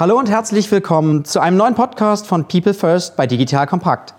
Hallo und herzlich willkommen zu einem neuen Podcast von People First bei Digital Kompakt.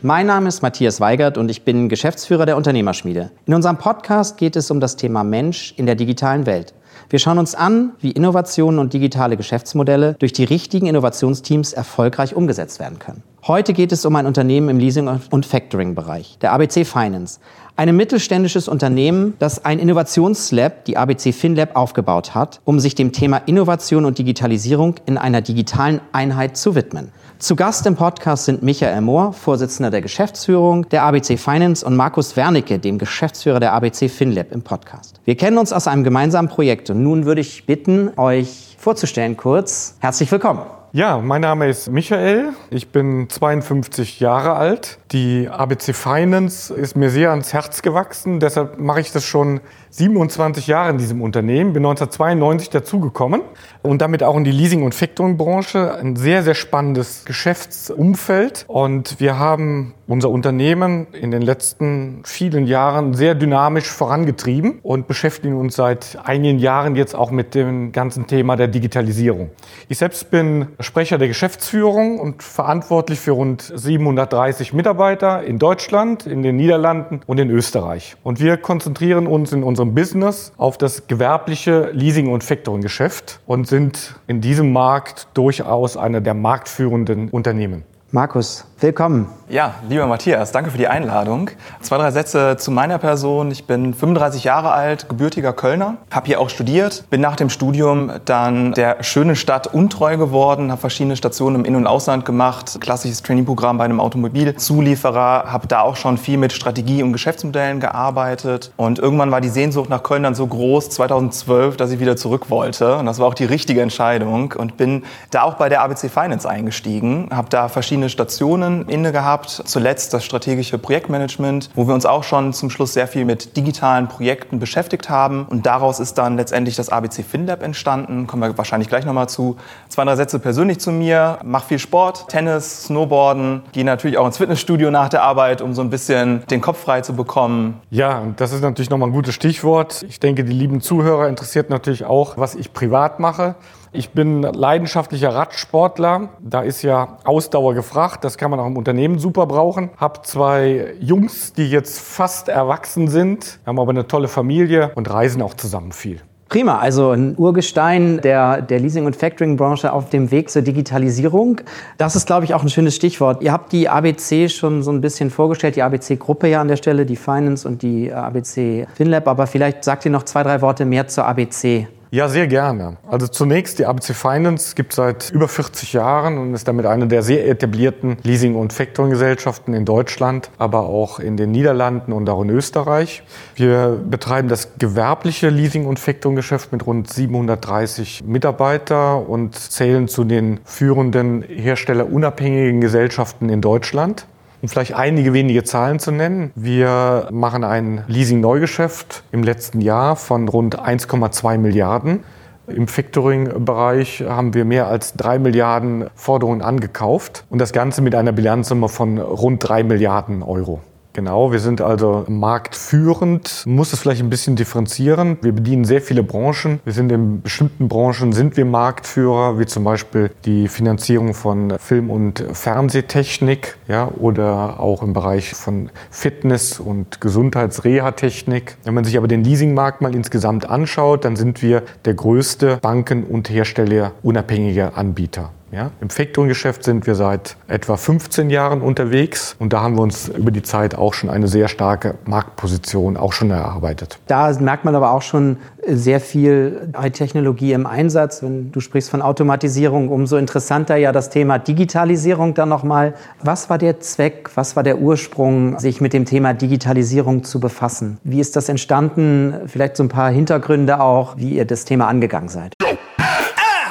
Mein Name ist Matthias Weigert und ich bin Geschäftsführer der Unternehmerschmiede. In unserem Podcast geht es um das Thema Mensch in der digitalen Welt. Wir schauen uns an, wie Innovationen und digitale Geschäftsmodelle durch die richtigen Innovationsteams erfolgreich umgesetzt werden können. Heute geht es um ein Unternehmen im Leasing- und Factoring-Bereich, der ABC Finance. Ein mittelständisches Unternehmen, das ein Innovationslab, die ABC FinLab, aufgebaut hat, um sich dem Thema Innovation und Digitalisierung in einer digitalen Einheit zu widmen. Zu Gast im Podcast sind Michael Mohr, Vorsitzender der Geschäftsführung der ABC Finance und Markus Wernicke, dem Geschäftsführer der ABC FinLab im Podcast. Wir kennen uns aus einem gemeinsamen Projekt und nun würde ich bitten, euch vorzustellen kurz. Herzlich willkommen. Ja, mein Name ist Michael. Ich bin 52 Jahre alt. Die ABC Finance ist mir sehr ans Herz gewachsen. Deshalb mache ich das schon 27 Jahre in diesem Unternehmen. Bin 1992 dazugekommen und damit auch in die Leasing- und Factoring-Branche. Ein sehr, sehr spannendes Geschäftsumfeld. Und wir haben unser Unternehmen in den letzten vielen Jahren sehr dynamisch vorangetrieben und beschäftigen uns seit einigen Jahren jetzt auch mit dem ganzen Thema der Digitalisierung. Ich selbst bin Sprecher der Geschäftsführung und verantwortlich für rund 730 Mitarbeiter in Deutschland, in den Niederlanden und in Österreich. Und wir konzentrieren uns in unserem Business auf das gewerbliche Leasing- und Factoring-Geschäft und sind in diesem Markt durchaus einer der marktführenden Unternehmen. Markus, willkommen. Ja, lieber Matthias, danke für die Einladung. Zwei, drei Sätze zu meiner Person. Ich bin 35 Jahre alt, gebürtiger Kölner, habe hier auch studiert, bin nach dem Studium dann der schönen Stadt untreu geworden, habe verschiedene Stationen im In- und Ausland gemacht, klassisches Trainingprogramm bei einem Automobilzulieferer, habe da auch schon viel mit Strategie und Geschäftsmodellen gearbeitet und irgendwann war die Sehnsucht nach Köln dann so groß, 2012, dass ich wieder zurück wollte und das war auch die richtige Entscheidung und bin da auch bei der ABC Finance eingestiegen, habe da verschiedene Stationen inne gehabt, gehabt. Zuletzt das strategische Projektmanagement, wo wir uns auch schon zum Schluss sehr viel mit digitalen Projekten beschäftigt haben. Und daraus ist dann letztendlich das ABC FinLab entstanden. Kommen wir wahrscheinlich gleich nochmal zu. Zwei, drei Sätze persönlich zu mir. Mach viel Sport, Tennis, Snowboarden. Gehe natürlich auch ins Fitnessstudio nach der Arbeit, um so ein bisschen den Kopf frei zu bekommen. Ja, das ist natürlich nochmal ein gutes Stichwort. Ich denke, die lieben Zuhörer interessiert natürlich auch, was ich privat mache. Ich bin leidenschaftlicher Radsportler. Da ist ja Ausdauer gefragt. Das kann man auch im Unternehmen super brauchen. Hab zwei Jungs, die jetzt fast erwachsen sind, haben aber eine tolle Familie und reisen auch zusammen viel. Prima, also ein Urgestein der, der Leasing- und Factoring-Branche auf dem Weg zur Digitalisierung. Das ist, glaube ich, auch ein schönes Stichwort. Ihr habt die ABC schon so ein bisschen vorgestellt, die ABC-Gruppe ja an der Stelle, die Finance und die ABC FinLab, aber vielleicht sagt ihr noch zwei, drei Worte mehr zur ABC. Ja, sehr gerne. Also zunächst, die ABC Finance gibt seit über 40 Jahren und ist damit eine der sehr etablierten Leasing- und Factoring-Gesellschaften in Deutschland, aber auch in den Niederlanden und auch in Österreich. Wir betreiben das gewerbliche Leasing- und Factoring-Geschäft mit rund 730 Mitarbeiter und zählen zu den führenden herstellerunabhängigen Gesellschaften in Deutschland. Um vielleicht einige wenige Zahlen zu nennen. Wir machen ein Leasing-Neugeschäft im letzten Jahr von rund 1,2 Milliarden. Im Factoring-Bereich haben wir mehr als drei Milliarden Forderungen angekauft und das Ganze mit einer Bilanzsumme von rund drei Milliarden Euro. Genau, wir sind also marktführend, muss es vielleicht ein bisschen differenzieren. Wir bedienen sehr viele Branchen. Wir sind in bestimmten Branchen sind wir Marktführer, wie zum Beispiel die Finanzierung von Film- und Fernsehtechnik, ja, oder auch im Bereich von Fitness- und Gesundheitsreha-Technik. Wenn man sich aber den Leasingmarkt mal insgesamt anschaut, dann sind wir der größte Banken- und Herstellerunabhängige Anbieter. Ja, Im Factoring-Geschäft sind wir seit etwa 15 Jahren unterwegs und da haben wir uns über die Zeit auch schon eine sehr starke Marktposition auch schon erarbeitet. Da merkt man aber auch schon sehr viel Technologie im Einsatz. Wenn du sprichst von Automatisierung, umso interessanter ja das Thema Digitalisierung dann nochmal. Was war der Zweck, was war der Ursprung, sich mit dem Thema Digitalisierung zu befassen? Wie ist das entstanden? Vielleicht so ein paar Hintergründe auch, wie ihr das Thema angegangen seid.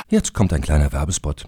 Jetzt kommt ein kleiner Werbespot.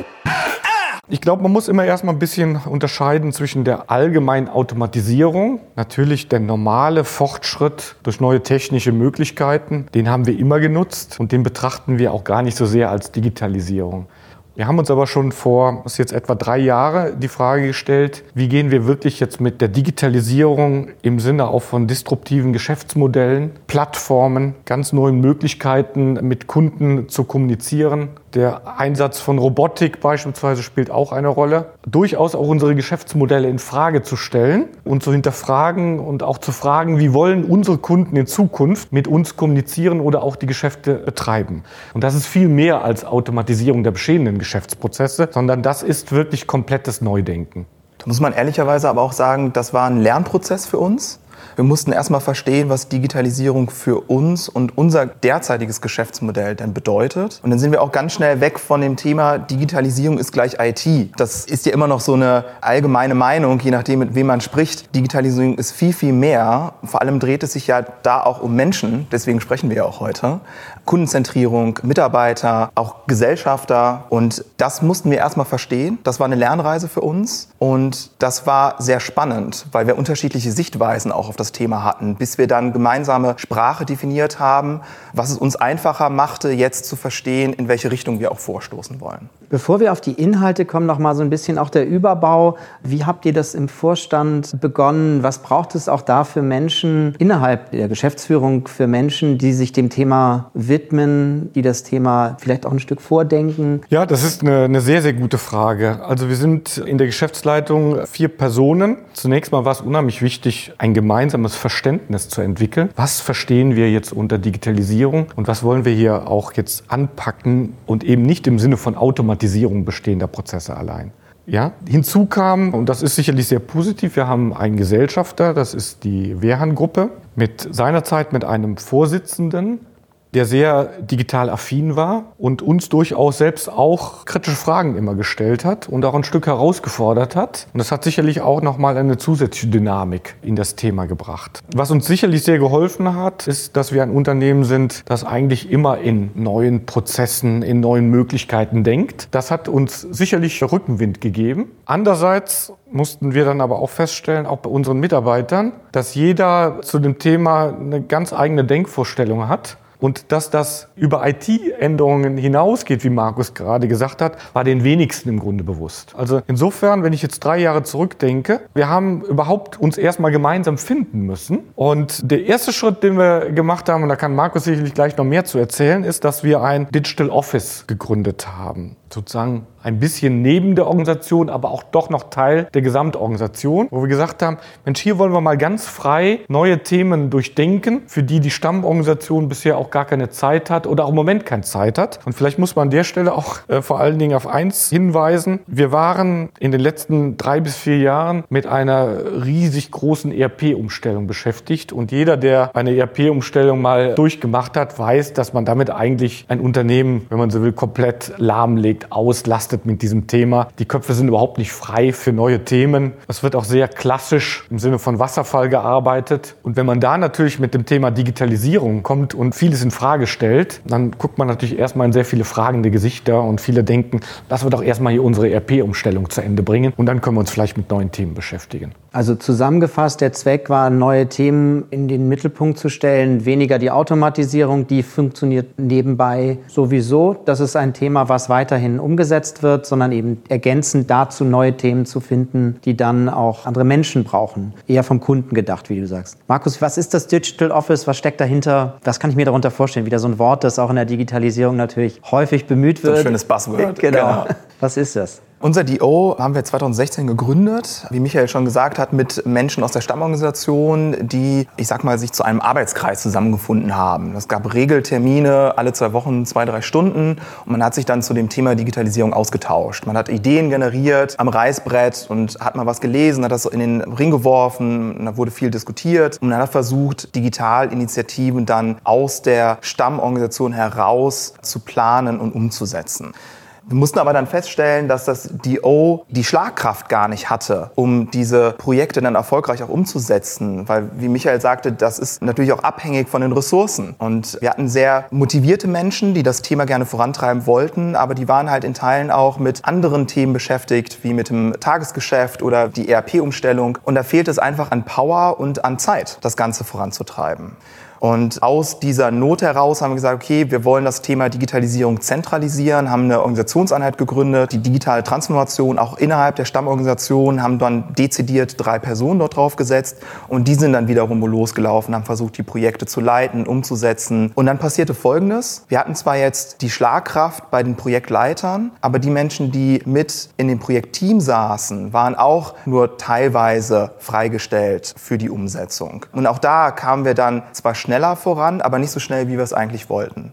Ich glaube, man muss immer erstmal ein bisschen unterscheiden zwischen der allgemeinen Automatisierung, natürlich der normale Fortschritt durch neue technische Möglichkeiten, den haben wir immer genutzt und den betrachten wir auch gar nicht so sehr als Digitalisierung. Wir haben uns aber schon vor, das ist jetzt etwa drei Jahre, die Frage gestellt, wie gehen wir wirklich jetzt mit der Digitalisierung im Sinne auch von disruptiven Geschäftsmodellen, Plattformen, ganz neuen Möglichkeiten mit Kunden zu kommunizieren. Der Einsatz von Robotik beispielsweise spielt auch eine Rolle. Durchaus auch unsere Geschäftsmodelle in Frage zu stellen und zu hinterfragen und auch zu fragen, wie wollen unsere Kunden in Zukunft mit uns kommunizieren oder auch die Geschäfte betreiben. Und das ist viel mehr als Automatisierung der bestehenden Geschäftsprozesse, sondern das ist wirklich komplettes Neudenken. Da muss man ehrlicherweise aber auch sagen, das war ein Lernprozess für uns. Wir mussten erstmal verstehen, was Digitalisierung für uns und unser derzeitiges Geschäftsmodell denn bedeutet. Und dann sind wir auch ganz schnell weg von dem Thema Digitalisierung ist gleich IT. Das ist ja immer noch so eine allgemeine Meinung, je nachdem, mit wem man spricht. Digitalisierung ist viel, viel mehr. Vor allem dreht es sich ja da auch um Menschen. Deswegen sprechen wir ja auch heute. Kundenzentrierung, Mitarbeiter, auch Gesellschafter. Und das mussten wir erstmal verstehen. Das war eine Lernreise für uns. Und das war sehr spannend, weil wir unterschiedliche Sichtweisen auch auf das Thema hatten, bis wir dann gemeinsame Sprache definiert haben, was es uns einfacher machte, jetzt zu verstehen, in welche Richtung wir auch vorstoßen wollen. Bevor wir auf die Inhalte kommen, noch mal so ein bisschen auch der Überbau. Wie habt ihr das im Vorstand begonnen? Was braucht es auch da für Menschen innerhalb der Geschäftsführung, für Menschen, die sich dem Thema widmen, die das Thema vielleicht auch ein Stück vordenken? Ja, das ist eine, eine sehr, sehr gute Frage. Also wir sind in der Geschäftsleitung vier Personen. Zunächst mal war es unheimlich wichtig, ein gemeinsames Verständnis zu entwickeln. Was verstehen wir jetzt unter Digitalisierung und was wollen wir hier auch jetzt anpacken und eben nicht im Sinne von Automatisierung bestehender Prozesse allein. Ja, hinzu kam, und das ist sicherlich sehr positiv, wir haben einen Gesellschafter, das ist die Wehrhahn-Gruppe, mit seinerzeit mit einem Vorsitzenden, der sehr digital affin war und uns durchaus selbst auch kritische Fragen immer gestellt hat und auch ein Stück herausgefordert hat. Und das hat sicherlich auch nochmal eine zusätzliche Dynamik in das Thema gebracht. Was uns sicherlich sehr geholfen hat, ist, dass wir ein Unternehmen sind, das eigentlich immer in neuen Prozessen, in neuen Möglichkeiten denkt. Das hat uns sicherlich Rückenwind gegeben. Andererseits mussten wir dann aber auch feststellen, auch bei unseren Mitarbeitern, dass jeder zu dem Thema eine ganz eigene Denkvorstellung hat und dass das über IT-Änderungen hinausgeht, wie Markus gerade gesagt hat, war den wenigsten im Grunde bewusst. Also insofern, wenn ich jetzt drei Jahre zurückdenke, wir haben überhaupt uns erstmal gemeinsam finden müssen. Und der erste Schritt, den wir gemacht haben, und da kann Markus sicherlich gleich noch mehr zu erzählen, ist, dass wir ein Digital Office gegründet haben. Sozusagen ein bisschen neben der Organisation, aber auch doch noch Teil der Gesamtorganisation, wo wir gesagt haben, Mensch, hier wollen wir mal ganz frei neue Themen durchdenken, für die die Stammorganisation bisher auch gar keine Zeit hat oder auch im Moment keine Zeit hat. Und vielleicht muss man an der Stelle auch äh, vor allen Dingen auf eins hinweisen. Wir waren in den letzten drei bis vier Jahren mit einer riesig großen ERP-Umstellung beschäftigt. Und jeder, der eine ERP-Umstellung mal durchgemacht hat, weiß, dass man damit eigentlich ein Unternehmen, wenn man so will, komplett lahmlegt, auslastet belastet mit diesem Thema. Die Köpfe sind überhaupt nicht frei für neue Themen. Es wird auch sehr klassisch im Sinne von Wasserfall gearbeitet. Und wenn man da natürlich mit dem Thema Digitalisierung kommt und vieles in Frage stellt, dann guckt man natürlich erstmal in sehr viele fragende Gesichter und viele denken, lassen wir doch erstmal hier unsere ERP-Umstellung zu Ende bringen und dann können wir uns vielleicht mit neuen Themen beschäftigen. Also zusammengefasst, der Zweck war, neue Themen in den Mittelpunkt zu stellen, weniger die Automatisierung, die funktioniert nebenbei sowieso. Das ist ein Thema, was weiterhin umgesetzt wird, sondern eben ergänzend dazu neue Themen zu finden, die dann auch andere Menschen brauchen. Eher vom Kunden gedacht, wie du sagst. Markus, was ist das Digital Office? Was steckt dahinter? Was kann ich mir darunter vorstellen? Wieder so ein Wort, das auch in der Digitalisierung natürlich häufig bemüht wird. So ein schönes Buzzword. Genau. genau. Was ist das? Unser DO haben wir 2016 gegründet, wie Michael schon gesagt hat, mit Menschen aus der Stammorganisation, die, ich sag mal, sich zu einem Arbeitskreis zusammengefunden haben. Es gab Regeltermine, alle zwei Wochen, zwei, drei Stunden und man hat sich dann zu dem Thema Digitalisierung ausgetauscht. Man hat Ideen generiert am Reißbrett und hat mal was gelesen, hat das in den Ring geworfen, da wurde viel diskutiert und man hat versucht, Digitalinitiativen dann aus der Stammorganisation heraus zu planen und umzusetzen. Wir mussten aber dann feststellen, dass das DO die Schlagkraft gar nicht hatte, um diese Projekte dann erfolgreich auch umzusetzen. Weil, wie Michael sagte, das ist natürlich auch abhängig von den Ressourcen. Und wir hatten sehr motivierte Menschen, die das Thema gerne vorantreiben wollten, aber die waren halt in Teilen auch mit anderen Themen beschäftigt, wie mit dem Tagesgeschäft oder die ERP-Umstellung. Und da fehlt es einfach an Power und an Zeit, das Ganze voranzutreiben. Und aus dieser Not heraus haben wir gesagt, okay, wir wollen das Thema Digitalisierung zentralisieren, haben eine Organisationseinheit gegründet, die digitale Transformation auch innerhalb der Stammorganisation, haben dann dezidiert drei Personen dort drauf gesetzt und die sind dann wiederum losgelaufen, haben versucht, die Projekte zu leiten, umzusetzen. Und dann passierte Folgendes. Wir hatten zwar jetzt die Schlagkraft bei den Projektleitern, aber die Menschen, die mit in dem Projektteam saßen, waren auch nur teilweise freigestellt für die Umsetzung. Und auch da kamen wir dann zwar schnell schneller voran, aber nicht so schnell, wie wir es eigentlich wollten.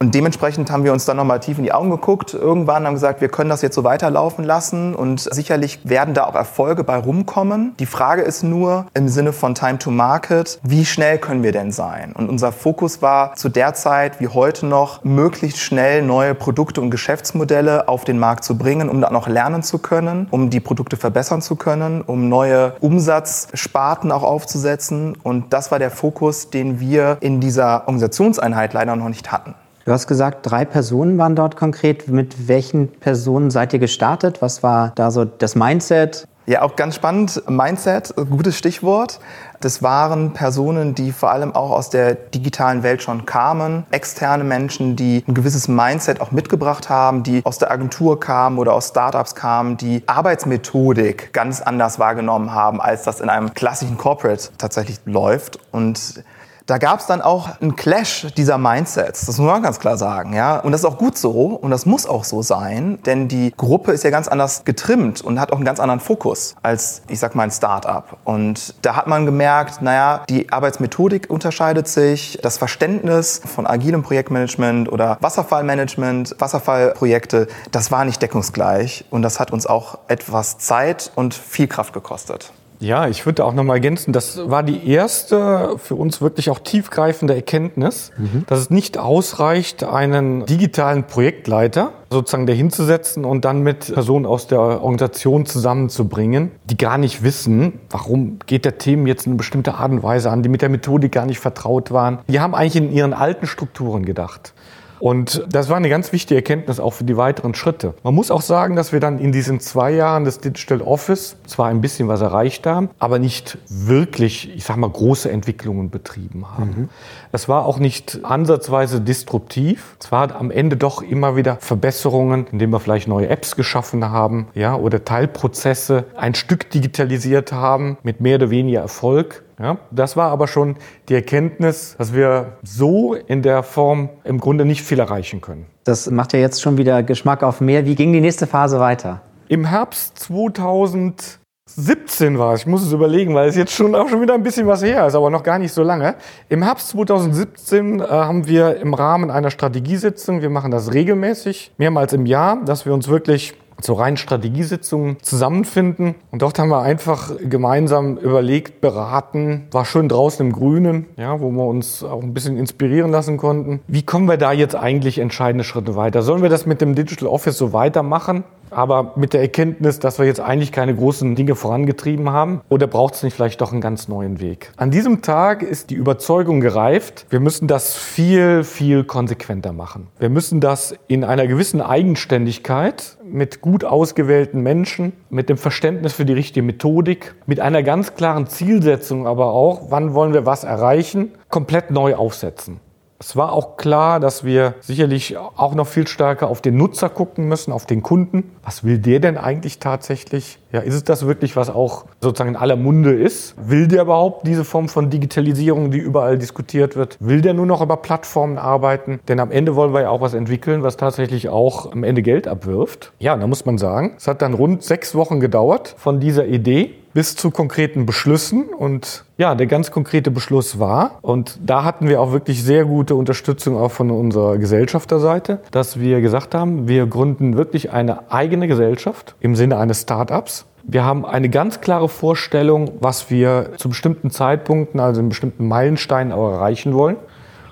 Und dementsprechend haben wir uns dann nochmal tief in die Augen geguckt. Irgendwann haben gesagt, wir können das jetzt so weiterlaufen lassen und sicherlich werden da auch Erfolge bei rumkommen. Die Frage ist nur im Sinne von Time to Market, wie schnell können wir denn sein? Und unser Fokus war zu der Zeit wie heute noch, möglichst schnell neue Produkte und Geschäftsmodelle auf den Markt zu bringen, um dann auch lernen zu können, um die Produkte verbessern zu können, um neue Umsatzsparten auch aufzusetzen. Und das war der Fokus, den wir in dieser Organisationseinheit leider noch nicht hatten. Du hast gesagt, drei Personen waren dort konkret. Mit welchen Personen seid ihr gestartet? Was war da so das Mindset? Ja, auch ganz spannend. Mindset, gutes Stichwort. Das waren Personen, die vor allem auch aus der digitalen Welt schon kamen. Externe Menschen, die ein gewisses Mindset auch mitgebracht haben, die aus der Agentur kamen oder aus Startups kamen, die Arbeitsmethodik ganz anders wahrgenommen haben, als das in einem klassischen Corporate tatsächlich läuft. Und da gab es dann auch einen Clash dieser Mindsets. Das muss man ganz klar sagen, ja. Und das ist auch gut so und das muss auch so sein, denn die Gruppe ist ja ganz anders getrimmt und hat auch einen ganz anderen Fokus als, ich sag mal, ein Startup. Und da hat man gemerkt, naja, die Arbeitsmethodik unterscheidet sich, das Verständnis von agilem Projektmanagement oder Wasserfallmanagement, Wasserfallprojekte, das war nicht deckungsgleich und das hat uns auch etwas Zeit und viel Kraft gekostet. Ja, ich würde auch noch mal ergänzen, das war die erste für uns wirklich auch tiefgreifende Erkenntnis, mhm. dass es nicht ausreicht, einen digitalen Projektleiter sozusagen dahinzusetzen und dann mit Personen aus der Organisation zusammenzubringen, die gar nicht wissen, warum geht der Themen jetzt in eine bestimmte Art und Weise an, die mit der Methodik gar nicht vertraut waren. Die haben eigentlich in ihren alten Strukturen gedacht. Und das war eine ganz wichtige Erkenntnis auch für die weiteren Schritte. Man muss auch sagen, dass wir dann in diesen zwei Jahren des Digital Office zwar ein bisschen was erreicht haben, aber nicht wirklich, ich sag mal, große Entwicklungen betrieben haben. Mhm. Es war auch nicht ansatzweise disruptiv. Es war am Ende doch immer wieder Verbesserungen, indem wir vielleicht neue Apps geschaffen haben, ja, oder Teilprozesse ein Stück digitalisiert haben mit mehr oder weniger Erfolg. Ja, das war aber schon die Erkenntnis, dass wir so in der Form im Grunde nicht viel erreichen können. Das macht ja jetzt schon wieder Geschmack auf mehr. Wie ging die nächste Phase weiter? Im Herbst 2017 war es. Ich muss es überlegen, weil es jetzt schon auch schon wieder ein bisschen was her ist, aber noch gar nicht so lange. Im Herbst 2017 äh, haben wir im Rahmen einer Strategiesitzung, wir machen das regelmäßig, mehrmals im Jahr, dass wir uns wirklich zur reinen Strategiesitzung zusammenfinden. Und dort haben wir einfach gemeinsam überlegt, beraten, war schön draußen im Grünen, ja, wo wir uns auch ein bisschen inspirieren lassen konnten. Wie kommen wir da jetzt eigentlich entscheidende Schritte weiter? Sollen wir das mit dem Digital Office so weitermachen? Aber mit der Erkenntnis, dass wir jetzt eigentlich keine großen Dinge vorangetrieben haben. Oder braucht es nicht vielleicht doch einen ganz neuen Weg? An diesem Tag ist die Überzeugung gereift, wir müssen das viel, viel konsequenter machen. Wir müssen das in einer gewissen Eigenständigkeit mit gut ausgewählten Menschen, mit dem Verständnis für die richtige Methodik, mit einer ganz klaren Zielsetzung aber auch, wann wollen wir was erreichen, komplett neu aufsetzen. Es war auch klar, dass wir sicherlich auch noch viel stärker auf den Nutzer gucken müssen, auf den Kunden. Was will der denn eigentlich tatsächlich? Ja, ist es das wirklich, was auch sozusagen in aller Munde ist? Will der überhaupt diese Form von Digitalisierung, die überall diskutiert wird? Will der nur noch über Plattformen arbeiten? Denn am Ende wollen wir ja auch was entwickeln, was tatsächlich auch am Ende Geld abwirft. Ja, da muss man sagen, es hat dann rund sechs Wochen gedauert von dieser Idee bis zu konkreten Beschlüssen. Und ja, der ganz konkrete Beschluss war, und da hatten wir auch wirklich sehr gute Unterstützung auch von unserer Gesellschafterseite, dass wir gesagt haben, wir gründen wirklich eine eigene Gesellschaft im Sinne eines Start-ups. Wir haben eine ganz klare Vorstellung, was wir zu bestimmten Zeitpunkten, also in bestimmten Meilensteinen auch erreichen wollen.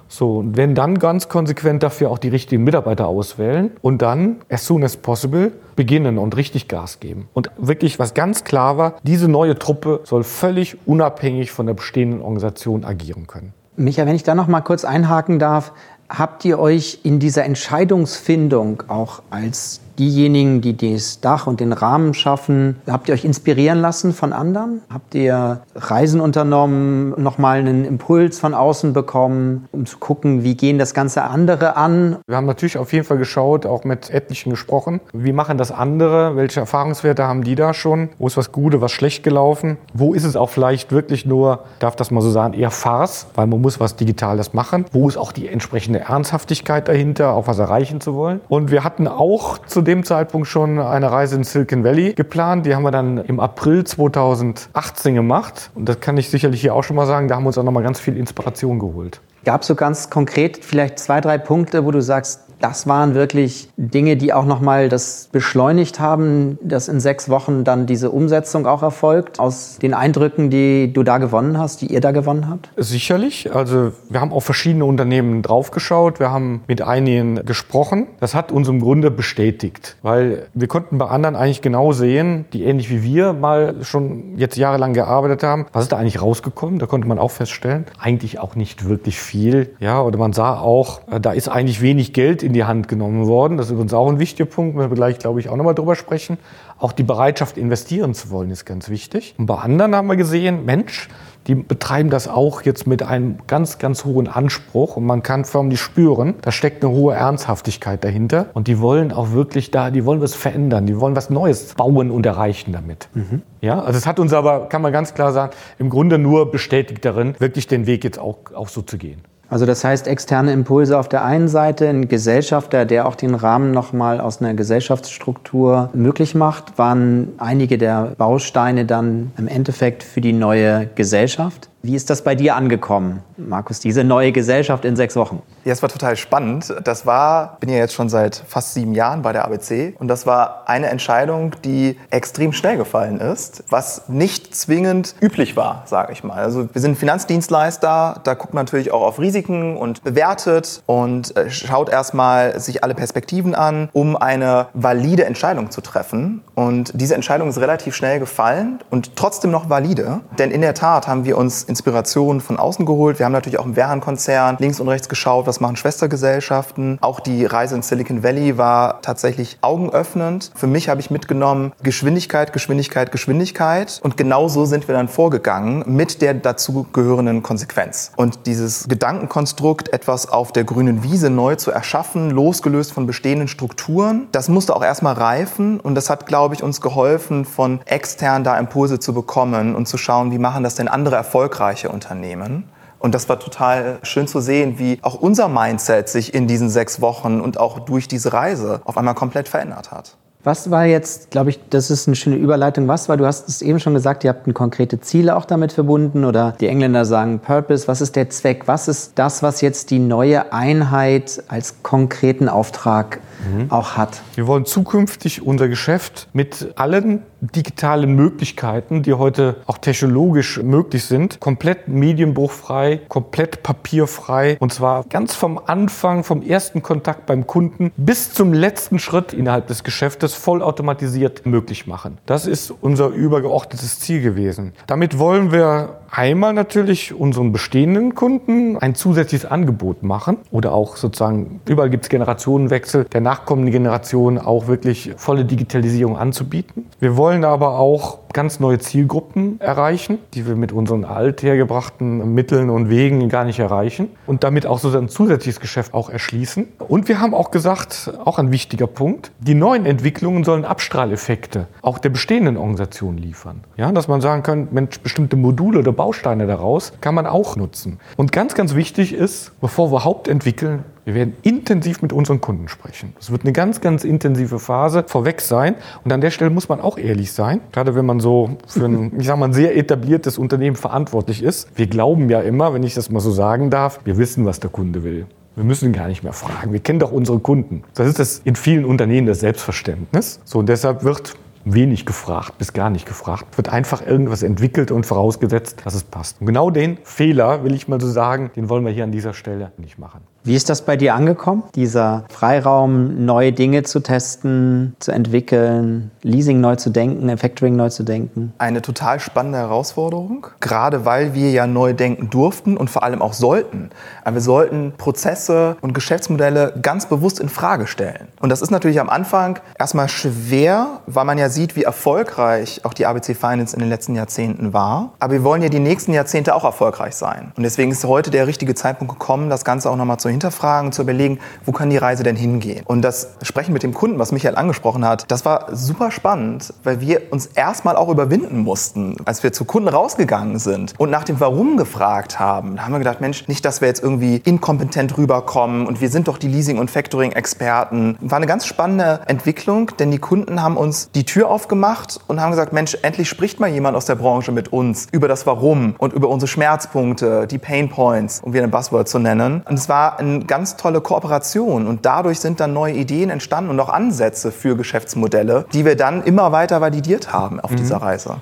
So, und werden dann ganz konsequent dafür auch die richtigen Mitarbeiter auswählen und dann, as soon as possible, beginnen und richtig Gas geben. Und wirklich, was ganz klar war, diese neue Truppe soll völlig unabhängig von der bestehenden Organisation agieren können. Micha, wenn ich da noch mal kurz einhaken darf, habt ihr euch in dieser Entscheidungsfindung auch als diejenigen, die das Dach und den Rahmen schaffen, habt ihr euch inspirieren lassen von anderen? Habt ihr Reisen unternommen, nochmal einen Impuls von außen bekommen, um zu gucken, wie gehen das Ganze andere an? Wir haben natürlich auf jeden Fall geschaut, auch mit etlichen gesprochen. Wie machen das andere? Welche Erfahrungswerte haben die da schon? Wo ist was Gute, was schlecht gelaufen? Wo ist es auch vielleicht wirklich nur, darf das mal so sagen, eher Farce, weil man muss was Digitales machen? Wo ist auch die entsprechende Ernsthaftigkeit dahinter, auch was erreichen zu wollen? Und wir hatten auch zu dem Zeitpunkt schon eine Reise in Silicon Valley geplant. Die haben wir dann im April 2018 gemacht. Und das kann ich sicherlich hier auch schon mal sagen, da haben wir uns auch noch mal ganz viel Inspiration geholt. Gab es so ganz konkret vielleicht zwei, drei Punkte, wo du sagst, das waren wirklich Dinge, die auch nochmal das beschleunigt haben, dass in sechs Wochen dann diese Umsetzung auch erfolgt, aus den Eindrücken, die du da gewonnen hast, die ihr da gewonnen habt? Sicherlich. Also wir haben auf verschiedene Unternehmen draufgeschaut, wir haben mit einigen gesprochen. Das hat uns im Grunde bestätigt, weil wir konnten bei anderen eigentlich genau sehen, die ähnlich wie wir mal schon jetzt jahrelang gearbeitet haben, was ist da eigentlich rausgekommen? Da konnte man auch feststellen, eigentlich auch nicht wirklich viel. Ja, oder man sah auch, äh, da ist eigentlich wenig Geld in die Hand genommen worden. Das ist übrigens auch ein wichtiger Punkt, wenn wir gleich, glaube ich, auch nochmal drüber sprechen. Auch die Bereitschaft, investieren zu wollen, ist ganz wichtig. Und bei anderen haben wir gesehen, Mensch, die betreiben das auch jetzt mit einem ganz, ganz hohen Anspruch und man kann förmlich spüren, da steckt eine hohe Ernsthaftigkeit dahinter und die wollen auch wirklich da, die wollen was verändern, die wollen was Neues bauen und erreichen damit. Mhm. Ja, also es hat uns aber, kann man ganz klar sagen, im Grunde nur bestätigt darin, wirklich den Weg jetzt auch, auch so zu gehen. Also das heißt externe Impulse auf der einen Seite, ein Gesellschafter, der auch den Rahmen nochmal aus einer Gesellschaftsstruktur möglich macht, waren einige der Bausteine dann im Endeffekt für die neue Gesellschaft. Wie ist das bei dir angekommen, Markus, diese neue Gesellschaft in sechs Wochen? Ja, es war total spannend. Das war, bin ja jetzt schon seit fast sieben Jahren bei der ABC und das war eine Entscheidung, die extrem schnell gefallen ist, was nicht zwingend üblich war, sage ich mal. Also wir sind Finanzdienstleister, da guckt man natürlich auch auf Risiken und bewertet und äh, schaut erstmal sich alle Perspektiven an, um eine valide Entscheidung zu treffen. Und diese Entscheidung ist relativ schnell gefallen und trotzdem noch valide, denn in der Tat haben wir uns Inspiration von außen geholt. Wir haben natürlich auch im Werhan-Konzern links und rechts geschaut, was machen Schwestergesellschaften. Auch die Reise in Silicon Valley war tatsächlich augenöffnend. Für mich habe ich mitgenommen Geschwindigkeit, Geschwindigkeit, Geschwindigkeit. Und genau so sind wir dann vorgegangen mit der dazugehörenden Konsequenz. Und dieses Gedankenkonstrukt, etwas auf der grünen Wiese neu zu erschaffen, losgelöst von bestehenden Strukturen, das musste auch erstmal reifen. Und das hat, glaube ich, uns geholfen, von extern da Impulse zu bekommen und zu schauen, wie machen das denn andere erfolgreich erfolgreiche Unternehmen. Und das war total schön zu sehen, wie auch unser Mindset sich in diesen sechs Wochen und auch durch diese Reise auf einmal komplett verändert hat. Was war jetzt, glaube ich, das ist eine schöne Überleitung, was war, du hast es eben schon gesagt, ihr habt konkrete Ziele auch damit verbunden oder die Engländer sagen Purpose, was ist der Zweck, was ist das, was jetzt die neue Einheit als konkreten Auftrag mhm. auch hat? Wir wollen zukünftig unser Geschäft mit allen digitalen Möglichkeiten, die heute auch technologisch möglich sind, komplett medienbruchfrei, komplett papierfrei und zwar ganz vom Anfang, vom ersten Kontakt beim Kunden bis zum letzten Schritt innerhalb des Geschäftes vollautomatisiert möglich machen. Das ist unser übergeordnetes Ziel gewesen. Damit wollen wir einmal natürlich unseren bestehenden Kunden ein zusätzliches Angebot machen oder auch sozusagen, überall gibt es Generationenwechsel, der nachkommenden Generation auch wirklich volle Digitalisierung anzubieten. Wir wollen aber auch ganz neue Zielgruppen erreichen, die wir mit unseren althergebrachten Mitteln und Wegen gar nicht erreichen und damit auch so ein zusätzliches Geschäft auch erschließen. Und wir haben auch gesagt, auch ein wichtiger Punkt, die neuen Entwicklungen sollen Abstrahleffekte auch der bestehenden Organisation liefern. Ja, dass man sagen kann, Mensch, bestimmte Module oder Bausteine daraus kann man auch nutzen. Und ganz, ganz wichtig ist, bevor wir Haupt entwickeln, wir werden intensiv mit unseren Kunden sprechen. Es wird eine ganz, ganz intensive Phase vorweg sein. Und an der Stelle muss man auch ehrlich sein, gerade wenn man so für ein, ich sag mal, ein sehr etabliertes Unternehmen verantwortlich ist. Wir glauben ja immer, wenn ich das mal so sagen darf, wir wissen, was der Kunde will. Wir müssen ihn gar nicht mehr fragen. Wir kennen doch unsere Kunden. Das ist das in vielen Unternehmen das Selbstverständnis. So, und deshalb wird wenig gefragt, bis gar nicht gefragt. Wird einfach irgendwas entwickelt und vorausgesetzt, dass es passt. Und genau den Fehler, will ich mal so sagen, den wollen wir hier an dieser Stelle nicht machen. Wie ist das bei dir angekommen? Dieser Freiraum, neue Dinge zu testen, zu entwickeln, Leasing neu zu denken, Factoring neu zu denken? Eine total spannende Herausforderung, gerade weil wir ja neu denken durften und vor allem auch sollten. Wir sollten Prozesse und Geschäftsmodelle ganz bewusst in Frage stellen. Und das ist natürlich am Anfang erstmal schwer, weil man ja sieht, wie erfolgreich auch die ABC Finance in den letzten Jahrzehnten war. Aber wir wollen ja die nächsten Jahrzehnte auch erfolgreich sein. Und deswegen ist heute der richtige Zeitpunkt gekommen, das Ganze auch nochmal zu hinterfragen, zu überlegen, wo kann die Reise denn hingehen? Und das Sprechen mit dem Kunden, was Michael angesprochen hat, das war super spannend, weil wir uns erstmal auch überwinden mussten, als wir zu Kunden rausgegangen sind und nach dem Warum gefragt haben. Da haben wir gedacht, Mensch, nicht, dass wir jetzt irgendwie inkompetent rüberkommen und wir sind doch die Leasing- und Factoring-Experten. War eine ganz spannende Entwicklung, denn die Kunden haben uns die Tür aufgemacht und haben gesagt, Mensch, endlich spricht mal jemand aus der Branche mit uns über das Warum und über unsere Schmerzpunkte, die Pain Points, um wieder ein Buzzword zu nennen. Und es war eine ganz tolle Kooperation und dadurch sind dann neue Ideen entstanden und auch Ansätze für Geschäftsmodelle, die wir dann immer weiter validiert haben auf mhm. dieser Reise.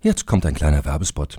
Jetzt kommt ein kleiner Werbespot.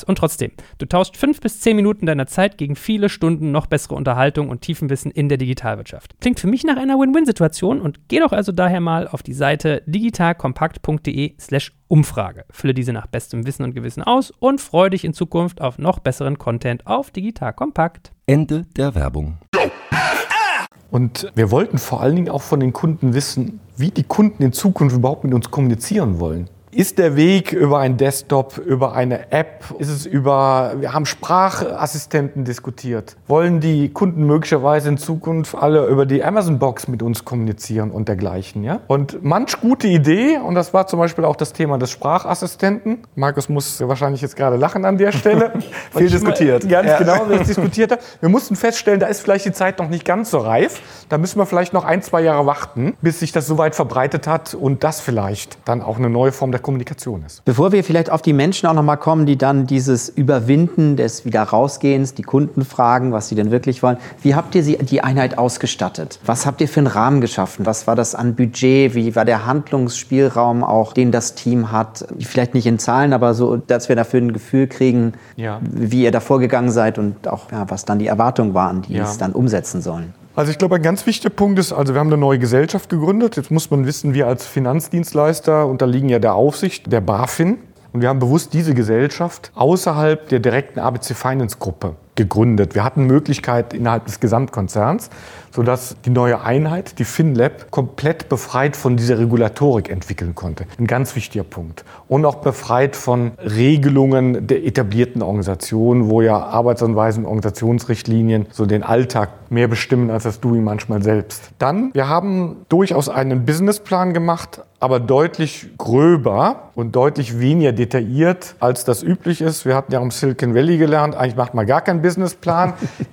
Spaß und trotzdem, du tauschst fünf bis zehn Minuten deiner Zeit gegen viele Stunden noch bessere Unterhaltung und tiefen Wissen in der Digitalwirtschaft. Klingt für mich nach einer Win-Win-Situation und geh doch also daher mal auf die Seite digitalkompakt.de slash Umfrage. Fülle diese nach bestem Wissen und Gewissen aus und freue dich in Zukunft auf noch besseren Content auf Digital Kompakt. Ende der Werbung. Und wir wollten vor allen Dingen auch von den Kunden wissen, wie die Kunden in Zukunft überhaupt mit uns kommunizieren wollen. Ist der Weg über ein Desktop, über eine App? Ist es über, wir haben Sprachassistenten diskutiert. Wollen die Kunden möglicherweise in Zukunft alle über die Amazon Box mit uns kommunizieren und dergleichen, ja? Und manch gute Idee, und das war zum Beispiel auch das Thema des Sprachassistenten. Markus muss wahrscheinlich jetzt gerade lachen an der Stelle. Viel diskutiert. Ganz ja. genau, wir diskutiert haben. Wir mussten feststellen, da ist vielleicht die Zeit noch nicht ganz so reif. Da müssen wir vielleicht noch ein, zwei Jahre warten, bis sich das so weit verbreitet hat und das vielleicht dann auch eine neue Form der der Kommunikation ist. Bevor wir vielleicht auf die Menschen auch nochmal kommen, die dann dieses Überwinden des Wiederausgehens, die Kunden fragen, was sie denn wirklich wollen. Wie habt ihr sie, die Einheit ausgestattet? Was habt ihr für einen Rahmen geschaffen? Was war das an Budget? Wie war der Handlungsspielraum auch, den das Team hat? Vielleicht nicht in Zahlen, aber so, dass wir dafür ein Gefühl kriegen, ja. wie ihr da vorgegangen seid und auch, ja, was dann die Erwartungen waren, die ja. es dann umsetzen sollen. Also ich glaube, ein ganz wichtiger Punkt ist, also wir haben eine neue Gesellschaft gegründet. Jetzt muss man wissen, wir als Finanzdienstleister unterliegen ja der Aufsicht der BaFin. Und wir haben bewusst diese Gesellschaft außerhalb der direkten ABC Finance Gruppe gegründet. Wir hatten Möglichkeit innerhalb des Gesamtkonzerns. sodass die neue Einheit, die FinLab, komplett befreit von dieser Regulatorik entwickeln konnte. Ein ganz wichtiger Punkt. Und auch befreit von Regelungen der etablierten Organisationen, wo ja Arbeitsanweisen, Organisationsrichtlinien so den Alltag mehr bestimmen als das Doing manchmal selbst. Dann, wir haben durchaus einen Businessplan gemacht, aber deutlich gröber und deutlich weniger detailliert, als das üblich ist. Wir hatten ja im Silicon Valley gelernt, eigentlich macht man gar keinen Businessplan,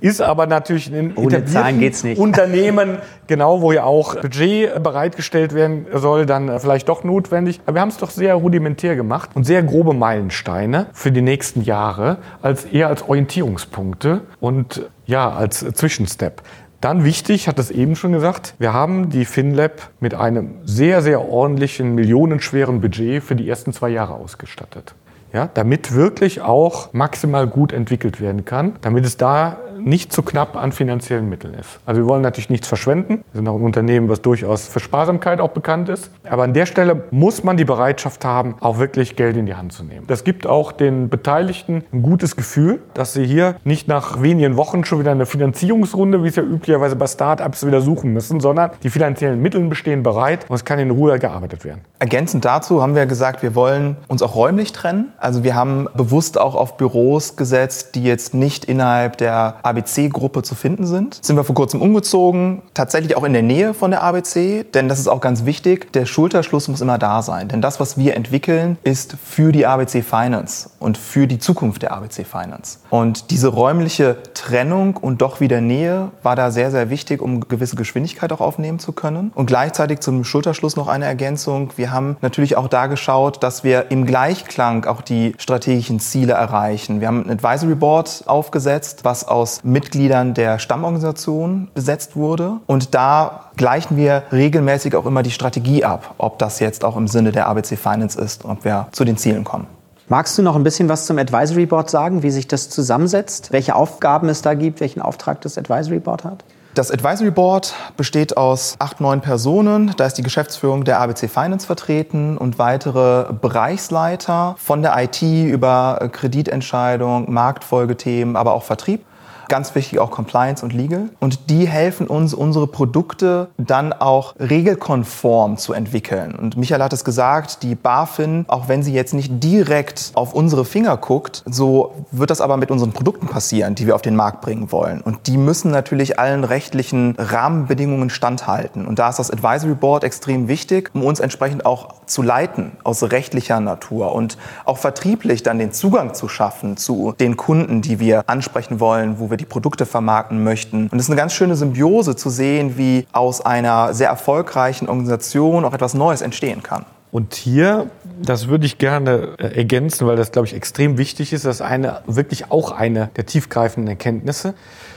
ist aber natürlich in Ohne Zahlen geht's nicht. Unternehmen, genau, wo ja auch Budget bereitgestellt werden soll, dann vielleicht doch notwendig. Aber wir haben es doch sehr rudimentär gemacht und sehr grobe Meilensteine für die nächsten Jahre, als eher als Orientierungspunkte und ja, als Zwischenstep. Dann wichtig, hat es eben schon gesagt, wir haben die FinLab mit einem sehr, sehr ordentlichen, millionenschweren Budget für die ersten zwei Jahre ausgestattet. Ja, damit wirklich auch maximal gut entwickelt werden kann, damit es da nicht zu knapp an finanziellen Mitteln ist. Also wir wollen natürlich nichts verschwenden. Wir sind auch ein Unternehmen, was durchaus für Sparsamkeit auch bekannt ist. Aber an der Stelle muss man die Bereitschaft haben, auch wirklich Geld in die Hand zu nehmen. Das gibt auch den Beteiligten ein gutes Gefühl, dass sie hier nicht nach wenigen Wochen schon wieder eine Finanzierungsrunde, wie es ja üblicherweise bei Startups wieder suchen müssen, sondern die finanziellen Mittel bestehen bereit und es kann in Ruhe gearbeitet werden. Ergänzend dazu haben wir gesagt, wir wollen uns auch räumlich trennen. Also wir haben bewusst auch auf Büros gesetzt, die jetzt nicht innerhalb der ABC-Gruppe zu finden sind. Sind wir vor kurzem umgezogen, tatsächlich auch in der Nähe von der ABC, denn das ist auch ganz wichtig. Der Schulterschluss muss immer da sein, denn das, was wir entwickeln, ist für die ABC Finance und für die Zukunft der ABC Finance. Und diese räumliche Trennung und doch wieder Nähe war da sehr, sehr wichtig, um gewisse Geschwindigkeit auch aufnehmen zu können. Und gleichzeitig zum Schulterschluss noch eine Ergänzung. Wir haben natürlich auch da geschaut, dass wir im Gleichklang auch die strategischen Ziele erreichen. Wir haben ein Advisory Board aufgesetzt, was aus Mitgliedern der Stammorganisation besetzt wurde. Und da gleichen wir regelmäßig auch immer die Strategie ab, ob das jetzt auch im Sinne der ABC Finance ist und ob wir zu den Zielen kommen. Magst du noch ein bisschen was zum Advisory Board sagen, wie sich das zusammensetzt, welche Aufgaben es da gibt, welchen Auftrag das Advisory Board hat? Das Advisory Board besteht aus acht, neun Personen. Da ist die Geschäftsführung der ABC Finance vertreten und weitere Bereichsleiter von der IT über Kreditentscheidung, Marktfolgethemen, aber auch Vertrieb. Ganz wichtig auch Compliance und Legal. Und die helfen uns, unsere Produkte dann auch regelkonform zu entwickeln. Und Michael hat es gesagt, die BaFin, auch wenn sie jetzt nicht direkt auf unsere Finger guckt, so wird das aber mit unseren Produkten passieren, die wir auf den Markt bringen wollen. Und die müssen natürlich allen rechtlichen Rahmenbedingungen standhalten. Und da ist das Advisory Board extrem wichtig, um uns entsprechend auch zu leiten aus rechtlicher Natur und auch vertrieblich dann den Zugang zu schaffen zu den Kunden, die wir ansprechen wollen, wo wir die Produkte vermarkten möchten. Und es ist eine ganz schöne Symbiose zu sehen, wie aus einer sehr erfolgreichen Organisation auch etwas Neues entstehen kann. Und hier, das würde ich gerne äh, ergänzen, weil das, glaube ich, extrem wichtig ist, das ist eine, wirklich auch eine der tiefgreifenden Erkenntnisse.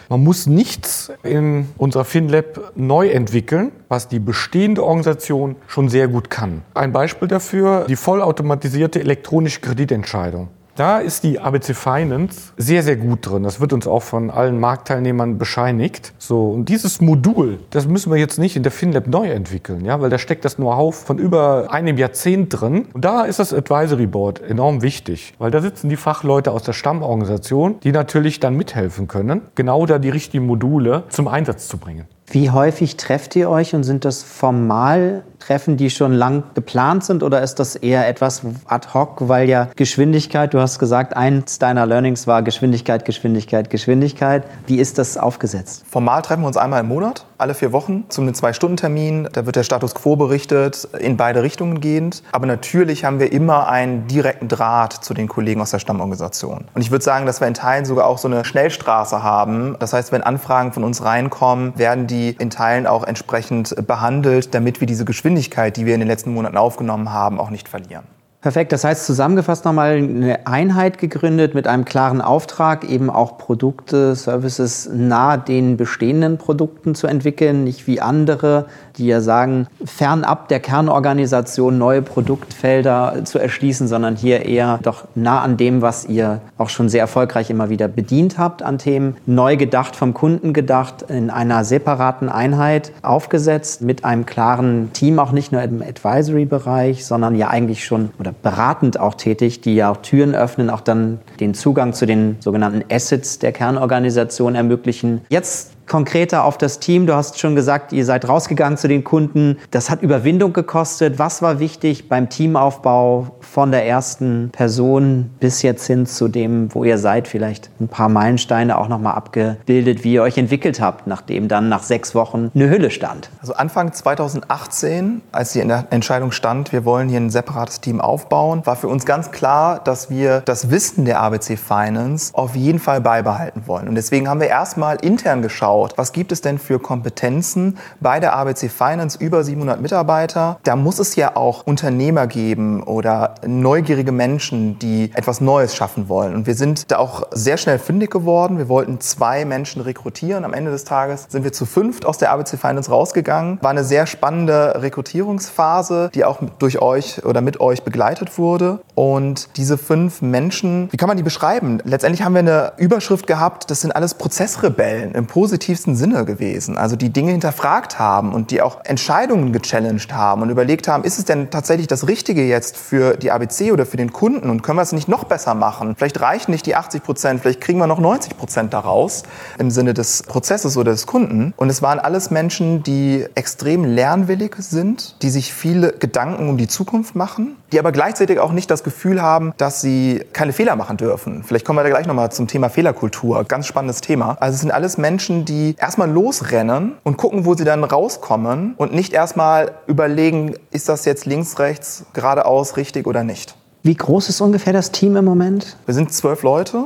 Man muss nichts in unserer FinLab neu entwickeln, was die bestehende Organisation schon sehr gut kann. Ein Beispiel dafür, die vollautomatisierte elektronische Kreditentscheidung. Da ist die ABC Finance sehr, sehr gut drin. Das wird uns auch von allen Marktteilnehmern bescheinigt. So, und dieses Modul, das müssen wir jetzt nicht in der FinLab neu entwickeln, ja, weil da steckt das Know-how von über einem Jahrzehnt drin. Und da ist das Advisory Board enorm wichtig, weil da sitzen die Fachleute aus der Stammorganisation, die natürlich dann mithelfen können, genau da die richtigen Module zum Einsatz zu bringen. Wie häufig trefft ihr euch und sind das formal Treffen, die schon lang geplant sind oder ist das eher etwas ad hoc, weil ja Geschwindigkeit, du hast gesagt, eins deiner Learnings war Geschwindigkeit, Geschwindigkeit, Geschwindigkeit. Wie ist das aufgesetzt? Formal treffen wir uns einmal im Monat, alle vier Wochen, zum Zwei-Stunden-Termin. Da wird der Status quo berichtet, in beide Richtungen gehend. Aber natürlich haben wir immer einen direkten Draht zu den Kollegen aus der Stammorganisation. Und ich würde sagen, dass wir in Teilen sogar auch so eine Schnellstraße haben. Das heißt, wenn Anfragen von uns reinkommen, werden die in Teilen auch entsprechend behandelt, damit wir diese Geschwindigkeit, die wir in den letzten Monaten aufgenommen haben, auch nicht verlieren. Perfekt. Das heißt, zusammengefasst nochmal eine Einheit gegründet mit einem klaren Auftrag, eben auch Produkte, Services nahe den bestehenden Produkten zu entwickeln, nicht wie andere, die ja sagen, fernab der Kernorganisation neue Produktfelder zu erschließen, sondern hier eher doch nah an dem, was ihr auch schon sehr erfolgreich immer wieder bedient habt an Themen, neu gedacht, vom Kunden gedacht, in einer separaten Einheit aufgesetzt, mit einem klaren Team, auch nicht nur im Advisory-Bereich, sondern ja eigentlich schon oder beratend auch tätig, die ja auch Türen öffnen, auch dann den Zugang zu den sogenannten Assets der Kernorganisation ermöglichen. Jetzt konkreter auf das Team. Du hast schon gesagt, ihr seid rausgegangen zu den Kunden. Das hat Überwindung gekostet. Was war wichtig beim Teamaufbau von der ersten Person bis jetzt hin zu dem, wo ihr seid? Vielleicht ein paar Meilensteine auch nochmal abgebildet, wie ihr euch entwickelt habt, nachdem dann nach sechs Wochen eine Hülle stand. Also Anfang 2018, als die Entscheidung stand, wir wollen hier ein separates Team aufbauen, war für uns ganz klar, dass wir das Wissen der ABC Finance auf jeden Fall beibehalten wollen. Und deswegen haben wir erstmal intern geschaut, was gibt es denn für Kompetenzen bei der ABC Finance über 700 Mitarbeiter. Da muss es ja auch Unternehmer geben oder neugierige Menschen, die etwas Neues schaffen wollen. Und wir sind da auch sehr schnell fündig geworden. Wir wollten zwei Menschen rekrutieren. Am Ende des Tages sind wir zu fünft aus der ABC Finance rausgegangen. War eine sehr spannende Rekrutierungsphase, die auch durch euch oder mit euch begleitet wurde. Und diese fünf Menschen, wie kann man die beschreiben? Letztendlich haben wir eine Überschrift gehabt, das sind alles Prozessrebellen im positivsten Sinne gewesen. Also die Dinge hinterfragt haben und die auch Entscheidungen gechallenged haben und überlegt haben, ist es denn tatsächlich das Richtige jetzt für die ABC oder für den Kunden und können wir es nicht noch besser machen? Vielleicht reichen nicht die 80 Prozent, vielleicht kriegen wir noch 90 Prozent daraus im Sinne des Prozesses oder des Kunden. Und es waren alles Menschen, die extrem lernwillig sind, die sich viele Gedanken um die Zukunft machen, die aber gleichzeitig auch nicht das Gefühl haben, dass sie keine Fehler machen dürfen. Vielleicht kommen wir da gleich nochmal zum Thema Fehlerkultur. Ganz spannendes Thema. Also es sind alles Menschen, die erstmal losrennen und gucken, wo sie dann rauskommen und nicht erstmal überlegen, ist das jetzt links, rechts, geradeaus richtig oder nicht. Wie groß ist ungefähr das Team im Moment? Wir sind zwölf Leute.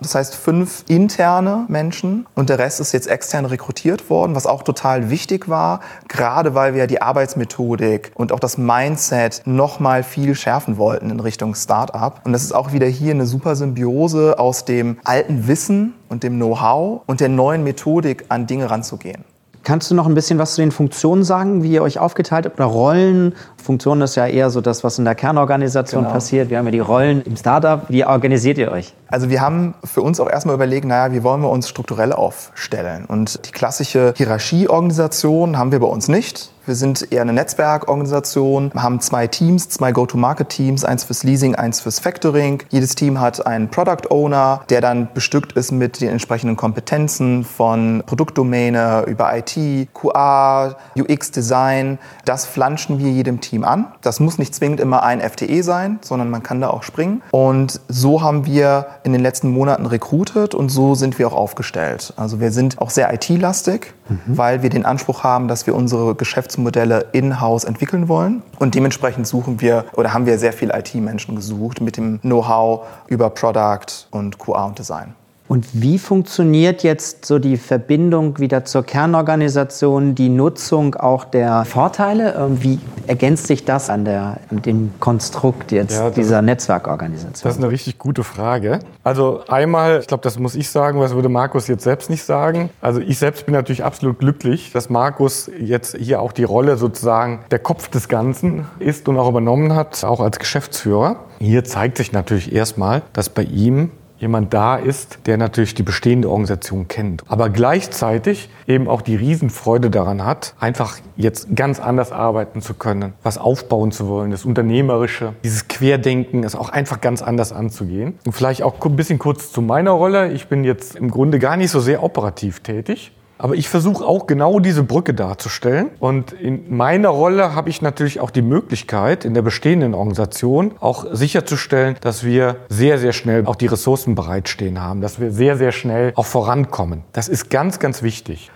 Das heißt fünf interne Menschen und der Rest ist jetzt extern rekrutiert worden, was auch total wichtig war, gerade weil wir die Arbeitsmethodik und auch das Mindset noch mal viel schärfen wollten in Richtung Startup. Und das ist auch wieder hier eine super Symbiose aus dem alten Wissen und dem Know-how und der neuen Methodik an Dinge ranzugehen. Kannst du noch ein bisschen was zu den Funktionen sagen, wie ihr euch aufgeteilt habt oder Rollen? Funktionen ist ja eher so das, was in der Kernorganisation genau. passiert. Wir haben ja die Rollen im Startup. Wie organisiert ihr euch? Also wir haben für uns auch erstmal überlegt, naja, wie wollen wir uns strukturell aufstellen? Und die klassische Hierarchieorganisation haben wir bei uns nicht. Wir sind eher eine Netzwerkorganisation, haben zwei Teams, zwei Go-to-Market-Teams, eins fürs Leasing, eins fürs Factoring. Jedes Team hat einen Product Owner, der dann bestückt ist mit den entsprechenden Kompetenzen von Produktdomäne über IT, QA, UX Design. Das flanschen wir jedem Team an. Das muss nicht zwingend immer ein FTE sein, sondern man kann da auch springen. Und so haben wir in den letzten Monaten recruited und so sind wir auch aufgestellt. Also wir sind auch sehr IT-lastig, mhm. weil wir den Anspruch haben, dass wir unsere Geschäftsmodelle Geschäftsmodelle in-house entwickeln wollen. Und dementsprechend suchen wir oder haben wir sehr viele IT-Menschen gesucht mit dem Know-how über Product und QA und Design. Und wie funktioniert jetzt so die Verbindung wieder zur Kernorganisation, die Nutzung auch der Vorteile? Ähm, wie ergänzt sich das an, der, an dem Konstrukt jetzt ja, dieser Netzwerkorganisation? Das ist eine richtig gute Frage. Also einmal, ich glaube, das muss ich sagen, was würde Markus jetzt selbst nicht sagen. Also ich selbst bin natürlich absolut glücklich, dass Markus jetzt hier auch die Rolle sozusagen der Kopf des Ganzen ist und auch übernommen hat, auch als Geschäftsführer. Hier zeigt sich natürlich erstmal, dass bei ihm jemand da ist, der natürlich die bestehende Organisation kennt, aber gleichzeitig eben auch die Riesenfreude daran hat, einfach jetzt ganz anders arbeiten zu können, was aufbauen zu wollen, das Unternehmerische, dieses Querdenken ist auch einfach ganz anders anzugehen. Und vielleicht auch ein bisschen kurz zu meiner Rolle. Ich bin jetzt im Grunde gar nicht so sehr operativ tätig, aber ich versuche auch genau diese Brücke darzustellen. Und in meiner Rolle habe ich natürlich auch die Möglichkeit, in der bestehenden Organisation auch sicherzustellen, dass wir sehr, sehr schnell auch die Ressourcen bereitstehen haben, dass wir sehr, sehr schnell auch vorankommen. Das ist ganz, ganz wichtig.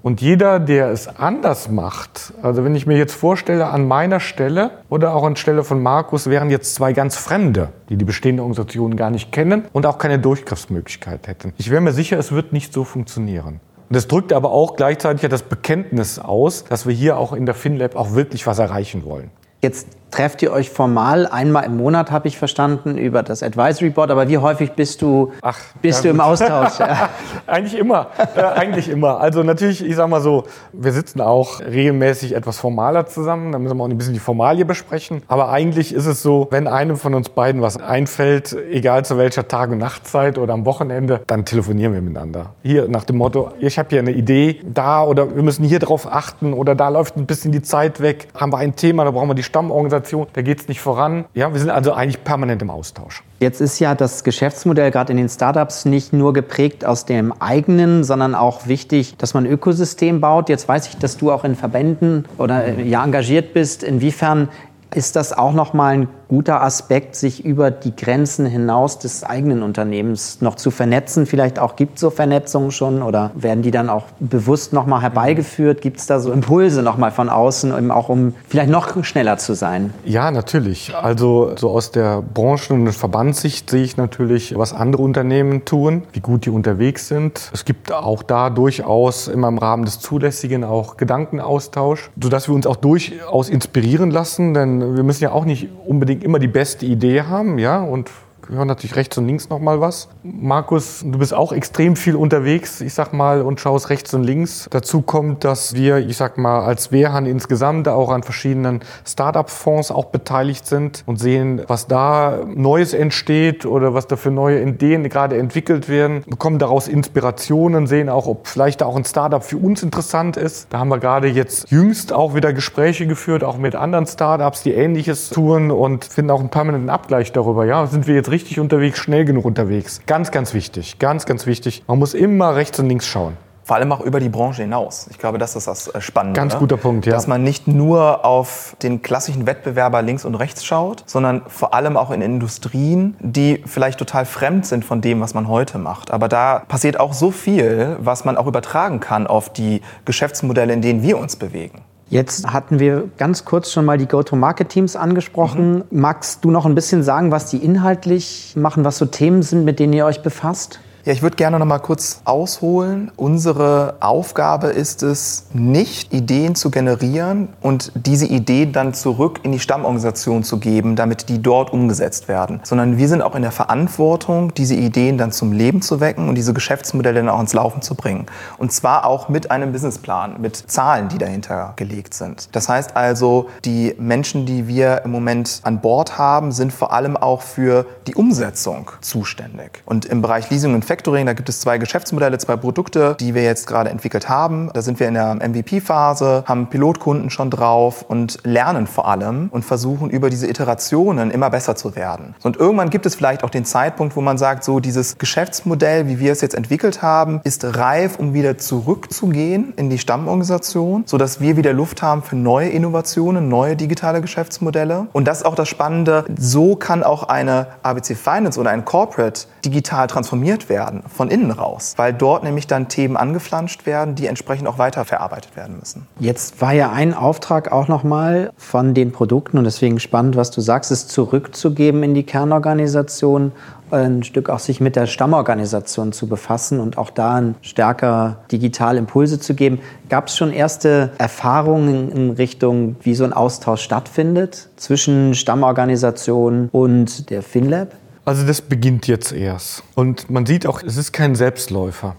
Und jeder, der es anders macht, also wenn ich mir jetzt vorstelle, an meiner Stelle oder auch an Stelle von Markus wären jetzt zwei ganz Fremde, die die bestehende Organisation gar nicht kennen und auch keine Durchgriffsmöglichkeit hätten. Ich wäre mir sicher, es wird nicht so funktionieren. Und das drückt aber auch gleichzeitig das Bekenntnis aus, dass wir hier auch in der FinLab auch wirklich was erreichen wollen. Jetzt trefft ihr euch formal einmal im Monat, habe ich verstanden, über das Advisory Board. Aber wie häufig bist du, Ach, bist ja, du im Austausch? eigentlich immer, äh, eigentlich immer. Also natürlich, ich sage mal so, wir sitzen auch regelmäßig etwas formaler zusammen. Da müssen wir auch ein bisschen die Formalie besprechen. Aber eigentlich ist es so, wenn einem von uns beiden was einfällt, egal zu welcher Tag- und Nachtzeit oder am Wochenende, dann telefonieren wir miteinander. Hier nach dem Motto, ich habe hier eine Idee, da oder wir müssen hier drauf achten oder da läuft ein bisschen die Zeit weg. Haben wir ein Thema, da brauchen wir die Stammorganisation Organisation, da geht es nicht voran. Ja, wir sind also eigentlich permanent im Austausch. Jetzt ist ja das Geschäftsmodell gerade in den Startups nicht nur geprägt aus dem eigenen, sondern auch wichtig, dass man ein Ökosystem baut. Jetzt weiß ich, dass du auch in Verbänden oder äh, ja engagiert bist. Inwiefern ist das auch nochmal ein guter Aspekt, sich über die Grenzen hinaus des eigenen Unternehmens noch zu vernetzen. Vielleicht auch gibt es so Vernetzungen schon oder werden die dann auch bewusst nochmal herbeigeführt? Gibt es da so Impulse nochmal von außen, auch um vielleicht noch schneller zu sein? Ja, natürlich. Also so aus der Branchen- und Verbandssicht sehe ich natürlich, was andere Unternehmen tun, wie gut die unterwegs sind. Es gibt auch da durchaus immer im Rahmen des Zulässigen auch Gedankenaustausch, sodass wir uns auch durchaus inspirieren lassen, denn wir müssen ja auch nicht unbedingt unbedingt immer die beste Idee haben, ja, und hören natürlich rechts und links noch mal was. Markus, du bist auch extrem viel unterwegs, ich sag mal, und schaust rechts und links. Dazu kommt, dass wir, ich sag mal, als Wehrhahn insgesamt auch an verschiedenen Start-up-Fonds auch beteiligt sind und sehen, was da Neues entsteht oder was da für neue Ideen gerade entwickelt werden, bekommen daraus Inspirationen, sehen auch, ob vielleicht auch ein Startup für uns interessant ist. Da haben wir gerade jetzt jüngst auch wieder Gespräche geführt, auch mit anderen Startups, die Ähnliches tun und finden auch einen permanenten Abgleich darüber. Ja, sind wir jetzt richtig richtig unterwegs, schnell genug unterwegs. Ganz, ganz wichtig, ganz, ganz wichtig. Man muss immer rechts und links schauen. Vor allem auch über die Branche hinaus. Ich glaube, das ist das äh, Spannende. Ganz guter Punkt, ja. Dass man nicht nur auf den klassischen Wettbewerber links und rechts schaut, sondern vor allem auch in Industrien, die vielleicht total fremd sind von dem, was man heute macht. Aber da passiert auch so viel, was man auch übertragen kann auf die Geschäftsmodelle, in denen wir uns bewegen. Jetzt hatten wir ganz kurz schon mal die Go-to-Market-Teams angesprochen. Mhm. Magst du noch ein bisschen sagen, was die inhaltlich machen, was so Themen sind, mit denen ihr euch befasst? Ja, ich würde gerne noch mal kurz ausholen. Unsere Aufgabe ist es, nicht Ideen zu generieren und diese Ideen dann zurück in die Stammorganisation zu geben, damit die dort umgesetzt werden, sondern wir sind auch in der Verantwortung, diese Ideen dann zum Leben zu wecken und diese Geschäftsmodelle dann auch ins Laufen zu bringen. Und zwar auch mit einem Businessplan, mit Zahlen, die dahinter gelegt sind. Das heißt also, die Menschen, die wir im Moment an Bord haben, sind vor allem auch für die Umsetzung zuständig. Und im Bereich Leasing und Factoring, da gibt es zwei Geschäftsmodelle, zwei Produkte, die wir jetzt gerade entwickelt haben. Da sind wir in der MVP-Phase, haben Pilotkunden schon drauf und lernen vor allem und versuchen über diese Iterationen immer besser zu werden. Und irgendwann gibt es vielleicht auch den Zeitpunkt, wo man sagt, so dieses Geschäftsmodell, wie wir es jetzt entwickelt haben, ist reif, um wieder zurückzugehen in die Stammorganisation, sodass wir wieder Luft haben für neue Innovationen, neue digitale Geschäftsmodelle. Und das ist auch das Spannende. So kann auch eine ABC Finance oder ein Corporate digital transformiert werden werden, von innen raus, weil dort nämlich dann Themen angeflanscht werden, die entsprechend auch weiterverarbeitet werden müssen. Jetzt war ja ein Auftrag auch nochmal von den Produkten und deswegen spannend, was du sagst, ist zurückzugeben in die Kernorganisation ein Stück auch sich mit der Stammorganisation zu befassen und auch da stärker digital Impulse zu geben. Gab es schon erste Erfahrungen in Richtung, wie so ein Austausch stattfindet zwischen Stammorganisation und der FinLab? Also das beginnt jetzt erst. Und man sieht auch, es ist kein Selbstläufer.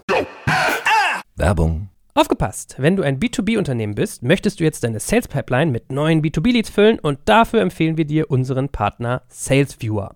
Werbung. Aufgepasst! Wenn du ein B2B-Unternehmen bist, möchtest du jetzt deine Sales Pipeline mit neuen B2B-Leads füllen und dafür empfehlen wir dir unseren Partner SalesViewer.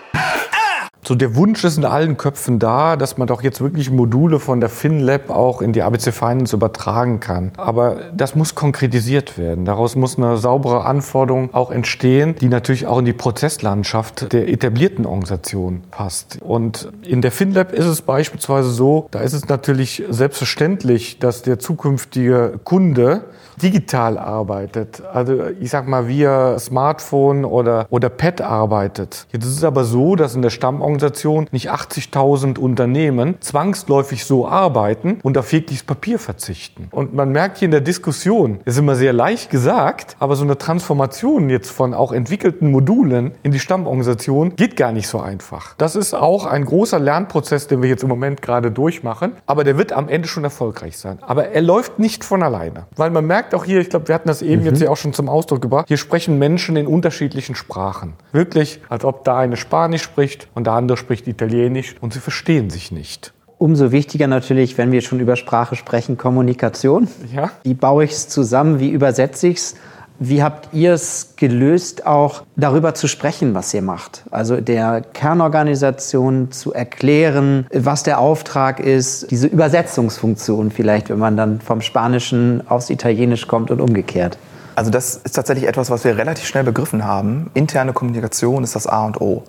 So der Wunsch ist in allen Köpfen da, dass man doch jetzt wirklich Module von der FinLab auch in die ABC Finance übertragen kann. Aber das muss konkretisiert werden. Daraus muss eine saubere Anforderung auch entstehen, die natürlich auch in die Prozesslandschaft der etablierten Organisation passt. Und in der FinLab ist es beispielsweise so, da ist es natürlich selbstverständlich, dass der zukünftige Kunde digital arbeitet, also ich sag mal via Smartphone oder, oder Pad arbeitet. Jetzt ist es aber so, dass in der Stammorganisation nicht 80.000 Unternehmen zwangsläufig so arbeiten und auf jegliches Papier verzichten. Und man merkt hier in der Diskussion, ist immer sehr leicht gesagt, aber so eine Transformation jetzt von auch entwickelten Modulen in die Stammorganisation geht gar nicht so einfach. Das ist auch ein großer Lernprozess, den wir jetzt im Moment gerade durchmachen, aber der wird am Ende schon erfolgreich sein. Aber er läuft nicht von alleine, weil man merkt auch hier, ich glaube, wir hatten das eben mhm. jetzt ja auch schon zum Ausdruck gebracht, hier sprechen Menschen in unterschiedlichen Sprachen. Wirklich, als ob da eine Spanisch spricht und der andere spricht Italienisch und sie verstehen sich nicht. Umso wichtiger natürlich, wenn wir schon über Sprache sprechen, Kommunikation. Ja. Wie baue ich es zusammen? Wie übersetze ich es? Wie habt ihr es gelöst, auch darüber zu sprechen, was ihr macht? Also der Kernorganisation zu erklären, was der Auftrag ist, diese Übersetzungsfunktion vielleicht, wenn man dann vom Spanischen aufs Italienisch kommt und umgekehrt. Also das ist tatsächlich etwas, was wir relativ schnell begriffen haben. Interne Kommunikation ist das A und O.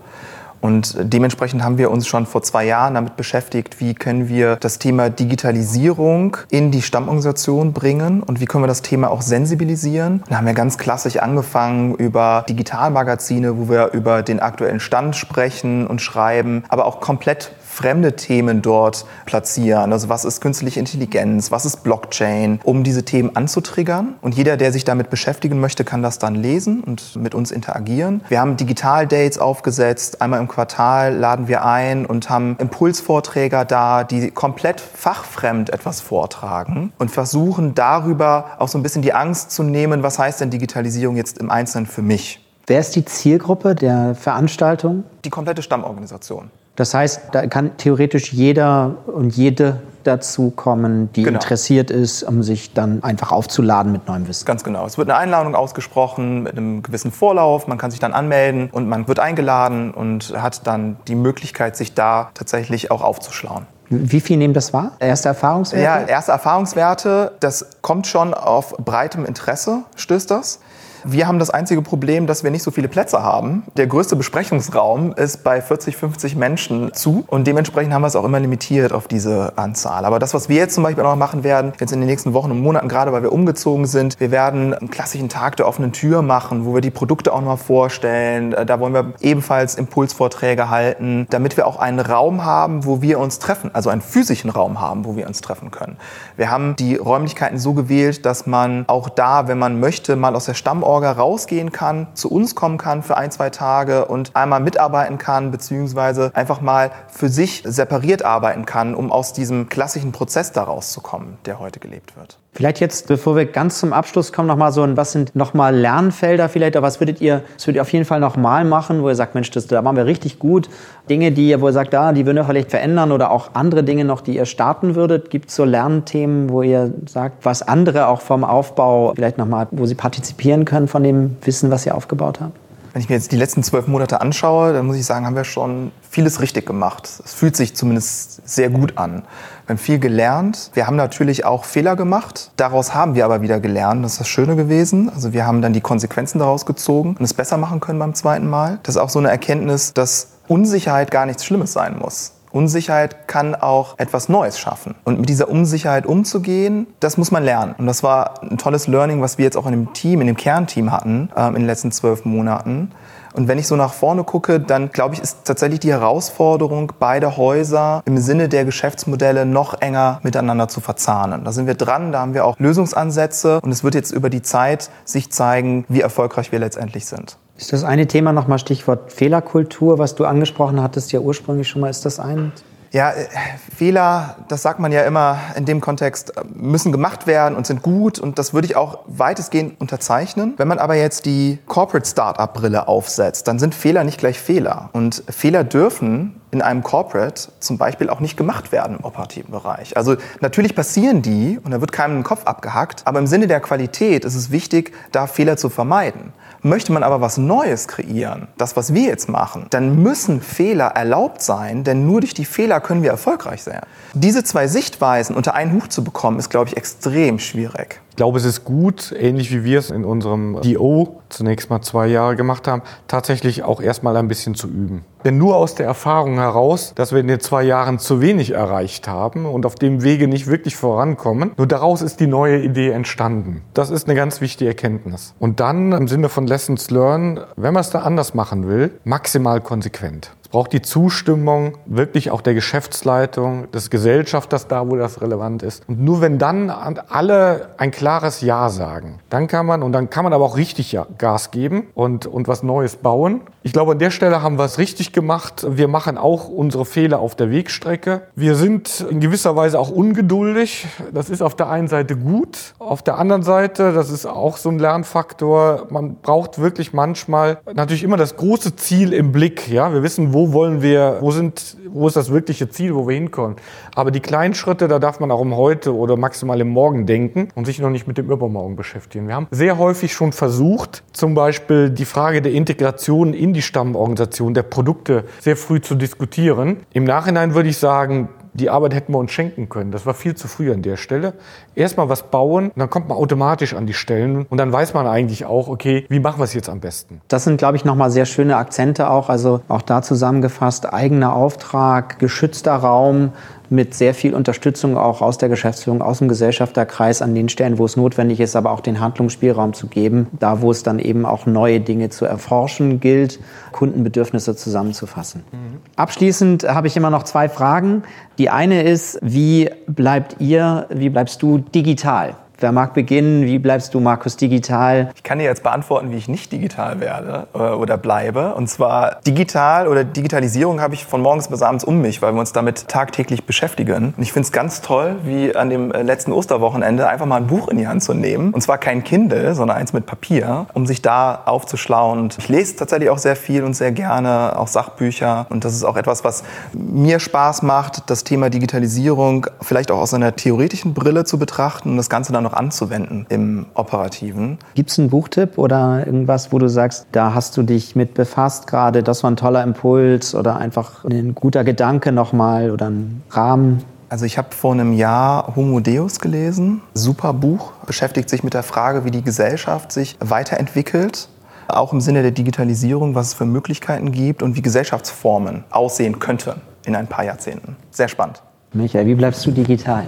Und dementsprechend haben wir uns schon vor zwei Jahren damit beschäftigt, wie können wir das Thema Digitalisierung in die Stammorganisation bringen und wie können wir das Thema auch sensibilisieren. Da haben wir ganz klassisch angefangen über Digitalmagazine, wo wir über den aktuellen Stand sprechen und schreiben, aber auch komplett fremde Themen dort platzieren. Also was ist künstliche Intelligenz, was ist Blockchain, um diese Themen anzutriggern. Und jeder, der sich damit beschäftigen möchte, kann das dann lesen und mit uns interagieren. Wir haben Digital-Dates aufgesetzt. Einmal im Quartal laden wir ein und haben Impulsvorträger da, die komplett fachfremd etwas vortragen und versuchen darüber auch so ein bisschen die Angst zu nehmen, was heißt denn Digitalisierung jetzt im Einzelnen für mich. Wer ist die Zielgruppe der Veranstaltung? Die komplette Stammorganisation. Das heißt, da kann theoretisch jeder und jede dazu kommen, die genau. interessiert ist, um sich dann einfach aufzuladen mit neuem Wissen. Ganz genau. Es wird eine Einladung ausgesprochen mit einem gewissen Vorlauf. Man kann sich dann anmelden und man wird eingeladen und hat dann die Möglichkeit, sich da tatsächlich auch aufzuschlauen. Wie viel nehmen das wahr? Erste Erfahrungswerte? Ja, erste Erfahrungswerte. Das kommt schon auf breitem Interesse, stößt das. Wir haben das einzige Problem, dass wir nicht so viele Plätze haben. Der größte Besprechungsraum ist bei 40, 50 Menschen zu und dementsprechend haben wir es auch immer limitiert auf diese Anzahl. Aber das, was wir jetzt zum Beispiel noch machen werden, jetzt in den nächsten Wochen und Monaten, gerade weil wir umgezogen sind, wir werden einen klassischen Tag der offenen Tür machen, wo wir die Produkte auch noch mal vorstellen. Da wollen wir ebenfalls Impulsvorträge halten, damit wir auch einen Raum haben, wo wir uns treffen, also einen physischen Raum haben, wo wir uns treffen können. Wir haben die Räumlichkeiten so gewählt, dass man auch da, wenn man möchte, mal aus der Stammort Orga rausgehen kann, zu uns kommen kann für ein, zwei Tage und einmal mitarbeiten kann, beziehungsweise einfach mal für sich separiert arbeiten kann, um aus diesem klassischen Prozess da rauszukommen, der heute gelebt wird. Vielleicht jetzt, bevor wir ganz zum Abschluss kommen, nochmal so ein, was sind nochmal Lernfelder vielleicht, oder was würdet ihr, was würdet ihr auf jeden Fall nochmal machen, wo ihr sagt, Mensch, das, da machen wir richtig gut. Dinge, die ihr, wo ihr sagt, da, ah, die würden wir vielleicht verändern oder auch andere Dinge noch, die ihr starten würdet. Gibt es so Lernthemen, wo ihr sagt, was andere auch vom Aufbau vielleicht nochmal, wo sie partizipieren können von dem Wissen, was ihr aufgebaut habt? Wenn ich mir jetzt die letzten zwölf Monate anschaue, dann muss ich sagen, haben wir schon vieles richtig gemacht. Es fühlt sich zumindest sehr gut an. Wir haben viel gelernt. Wir haben natürlich auch Fehler gemacht. Daraus haben wir aber wieder gelernt. Das ist das Schöne gewesen. Also wir haben dann die Konsequenzen daraus gezogen und es besser machen können beim zweiten Mal. Das ist auch so eine Erkenntnis, dass Unsicherheit gar nichts Schlimmes sein muss. Unsicherheit kann auch etwas Neues schaffen. Und mit dieser Unsicherheit umzugehen, das muss man lernen. Und das war ein tolles Learning, was wir jetzt auch in dem Team, in dem Kernteam hatten äh, in den letzten zwölf Monaten. Und wenn ich so nach vorne gucke, dann glaube ich, ist tatsächlich die Herausforderung, beide Häuser im Sinne der Geschäftsmodelle noch enger miteinander zu verzahnen. Da sind wir dran, da haben wir auch Lösungsansätze und es wird jetzt über die Zeit sich zeigen, wie erfolgreich wir letztendlich sind. Ist das eine Thema nochmal Stichwort Fehlerkultur, was du angesprochen hattest, ja ursprünglich schon mal, ist das ein ja, äh, Fehler, das sagt man ja immer in dem Kontext, müssen gemacht werden und sind gut und das würde ich auch weitestgehend unterzeichnen. Wenn man aber jetzt die Corporate Startup Brille aufsetzt, dann sind Fehler nicht gleich Fehler und Fehler dürfen in einem Corporate zum Beispiel auch nicht gemacht werden im operativen Bereich. Also natürlich passieren die und da wird keinem den Kopf abgehackt, aber im Sinne der Qualität ist es wichtig, da Fehler zu vermeiden. Möchte man aber was Neues kreieren, das, was wir jetzt machen, dann müssen Fehler erlaubt sein, denn nur durch die Fehler können wir erfolgreich sein. Diese zwei Sichtweisen unter einen Hut zu bekommen, ist, glaube ich, extrem schwierig. Ich glaube, es ist gut, ähnlich wie wir es in unserem DO zunächst mal zwei Jahre gemacht haben, tatsächlich auch erstmal ein bisschen zu üben. Denn nur aus der Erfahrung heraus, dass wir in den zwei Jahren zu wenig erreicht haben und auf dem Wege nicht wirklich vorankommen, nur daraus ist die neue Idee entstanden. Das ist eine ganz wichtige Erkenntnis. Und dann im Sinne von Lessons Learned, wenn man es da anders machen will, maximal konsequent braucht die Zustimmung wirklich auch der Geschäftsleitung, des Gesellschafters da, wo das relevant ist. Und nur wenn dann alle ein klares Ja sagen, dann kann man, und dann kann man aber auch richtig Gas geben und, und was Neues bauen. Ich glaube, an der Stelle haben wir es richtig gemacht. Wir machen auch unsere Fehler auf der Wegstrecke. Wir sind in gewisser Weise auch ungeduldig. Das ist auf der einen Seite gut. Auf der anderen Seite, das ist auch so ein Lernfaktor, man braucht wirklich manchmal natürlich immer das große Ziel im Blick. Ja, wir wissen, wo wollen wir, wo sind, wo ist das wirkliche Ziel, wo wir hinkommen. Aber die kleinen Schritte, da darf man auch um heute oder maximal im Morgen denken und sich noch nicht mit dem Übermorgen beschäftigen. Wir haben sehr häufig schon versucht, zum Beispiel die Frage der Integration in die Stammorganisation der Produkte sehr früh zu diskutieren. Im Nachhinein würde ich sagen, die Arbeit hätten wir uns schenken können. Das war viel zu früh an der Stelle. Erstmal was bauen, dann kommt man automatisch an die Stellen und dann weiß man eigentlich auch, okay, wie machen wir es jetzt am besten? Das sind, glaube ich, nochmal sehr schöne Akzente auch. Also auch da zusammengefasst, eigener Auftrag, geschützter Raum, mit sehr viel Unterstützung auch aus der Geschäftsführung, aus dem Gesellschafterkreis an den Stellen, wo es notwendig ist, aber auch den Handlungsspielraum zu geben, da wo es dann eben auch neue Dinge zu erforschen gilt, Kundenbedürfnisse zusammenzufassen. Mhm. Abschließend habe ich immer noch zwei Fragen. Die eine ist, wie bleibt ihr, wie bleibst du digital? Wer mag beginnen? Wie bleibst du, Markus, digital? Ich kann dir jetzt beantworten, wie ich nicht digital werde äh, oder bleibe. Und zwar digital oder Digitalisierung habe ich von morgens bis abends um mich, weil wir uns damit tagtäglich beschäftigen. Und ich finde es ganz toll, wie an dem äh, letzten Osterwochenende einfach mal ein Buch in die Hand zu nehmen. Und zwar kein Kindle, sondern eins mit Papier, um sich da aufzuschlauen. Ich lese tatsächlich auch sehr viel und sehr gerne, auch Sachbücher. Und das ist auch etwas, was mir Spaß macht, das Thema Digitalisierung vielleicht auch aus einer theoretischen Brille zu betrachten und das Ganze dann noch noch anzuwenden im Operativen. Gibt es einen Buchtipp oder irgendwas, wo du sagst, da hast du dich mit befasst gerade, das war ein toller Impuls oder einfach ein guter Gedanke nochmal oder ein Rahmen? Also ich habe vor einem Jahr Homo Deus gelesen. Super Buch, beschäftigt sich mit der Frage, wie die Gesellschaft sich weiterentwickelt. Auch im Sinne der Digitalisierung, was es für Möglichkeiten gibt und wie Gesellschaftsformen aussehen könnten in ein paar Jahrzehnten. Sehr spannend. Michael, wie bleibst du digital?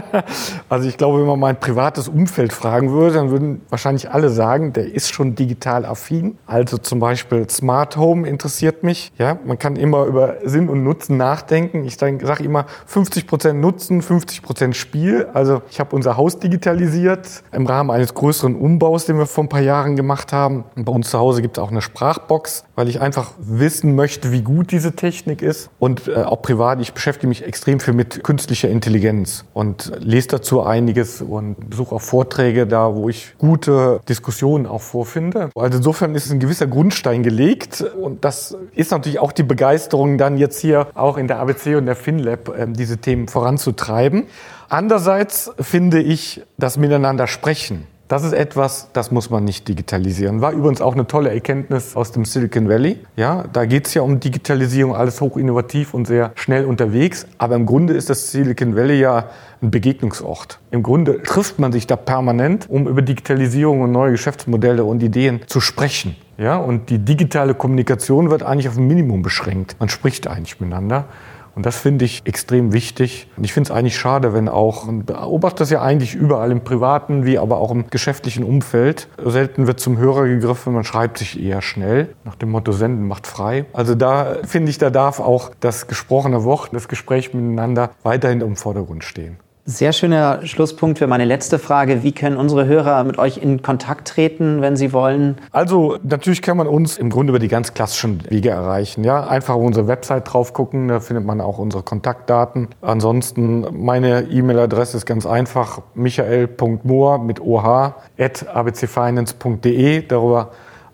also ich glaube, wenn man mein privates Umfeld fragen würde, dann würden wahrscheinlich alle sagen, der ist schon digital affin. Also zum Beispiel Smart Home interessiert mich. Ja, man kann immer über Sinn und Nutzen nachdenken. Ich sage immer 50 Prozent Nutzen, 50 Prozent Spiel. Also ich habe unser Haus digitalisiert im Rahmen eines größeren Umbaus, den wir vor ein paar Jahren gemacht haben. Bei uns zu Hause gibt es auch eine Sprachbox, weil ich einfach wissen möchte, wie gut diese Technik ist. Und äh, auch privat, ich beschäftige mich extrem viel mit künstlicher Intelligenz und lese dazu einiges und besuche auch Vorträge da, wo ich gute Diskussionen auch vorfinde. Also insofern ist ein gewisser Grundstein gelegt und das ist natürlich auch die Begeisterung dann jetzt hier auch in der ABC und der FinLab äh, diese Themen voranzutreiben. Andererseits finde ich das Miteinander sprechen das ist etwas, das muss man nicht digitalisieren. War übrigens auch eine tolle Erkenntnis aus dem Silicon Valley. Ja, da geht es ja um Digitalisierung, alles hoch innovativ und sehr schnell unterwegs. Aber im Grunde ist das Silicon Valley ja ein Begegnungsort. Im Grunde trifft man sich da permanent, um über Digitalisierung und neue Geschäftsmodelle und Ideen zu sprechen. Ja, und die digitale Kommunikation wird eigentlich auf ein Minimum beschränkt. Man spricht eigentlich miteinander. Und das finde ich extrem wichtig. Und ich finde es eigentlich schade, wenn auch, man beobachtet das ja eigentlich überall im privaten wie aber auch im geschäftlichen Umfeld. Selten wird zum Hörer gegriffen, man schreibt sich eher schnell, nach dem Motto Senden macht frei. Also da finde ich, da darf auch das gesprochene Wort, das Gespräch miteinander weiterhin im Vordergrund stehen. Sehr schöner Schlusspunkt für meine letzte Frage. Wie können unsere Hörer mit euch in Kontakt treten, wenn sie wollen? Also natürlich kann man uns im Grunde über die ganz klassischen Wege erreichen. Ja, einfach auf unsere Website drauf gucken, da findet man auch unsere Kontaktdaten. Ansonsten meine E-Mail-Adresse ist ganz einfach: michael.mohr mit oh at abcfinance.de. Darüber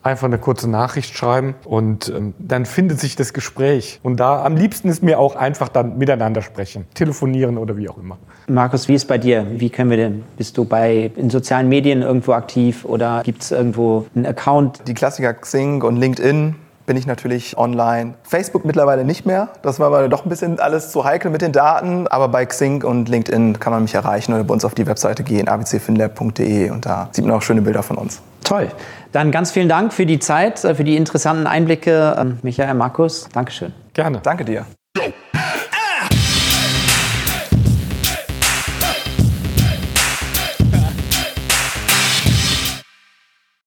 einfach eine kurze Nachricht schreiben und ähm, dann findet sich das Gespräch. Und da am liebsten ist mir auch einfach dann miteinander sprechen, telefonieren oder wie auch immer. Markus, wie ist bei dir? Wie können wir denn? Bist du bei in sozialen Medien irgendwo aktiv oder gibt es irgendwo einen Account? Die Klassiker Xing und LinkedIn bin ich natürlich online. Facebook mittlerweile nicht mehr. Das war aber doch ein bisschen alles zu heikel mit den Daten. Aber bei Xing und LinkedIn kann man mich erreichen oder bei uns auf die Webseite gehen, abcfinlab.de und da sieht man auch schöne Bilder von uns. Toll. Dann ganz vielen Dank für die Zeit, äh, für die interessanten Einblicke. Ähm, Michael, Markus, Dankeschön. Gerne. Danke dir.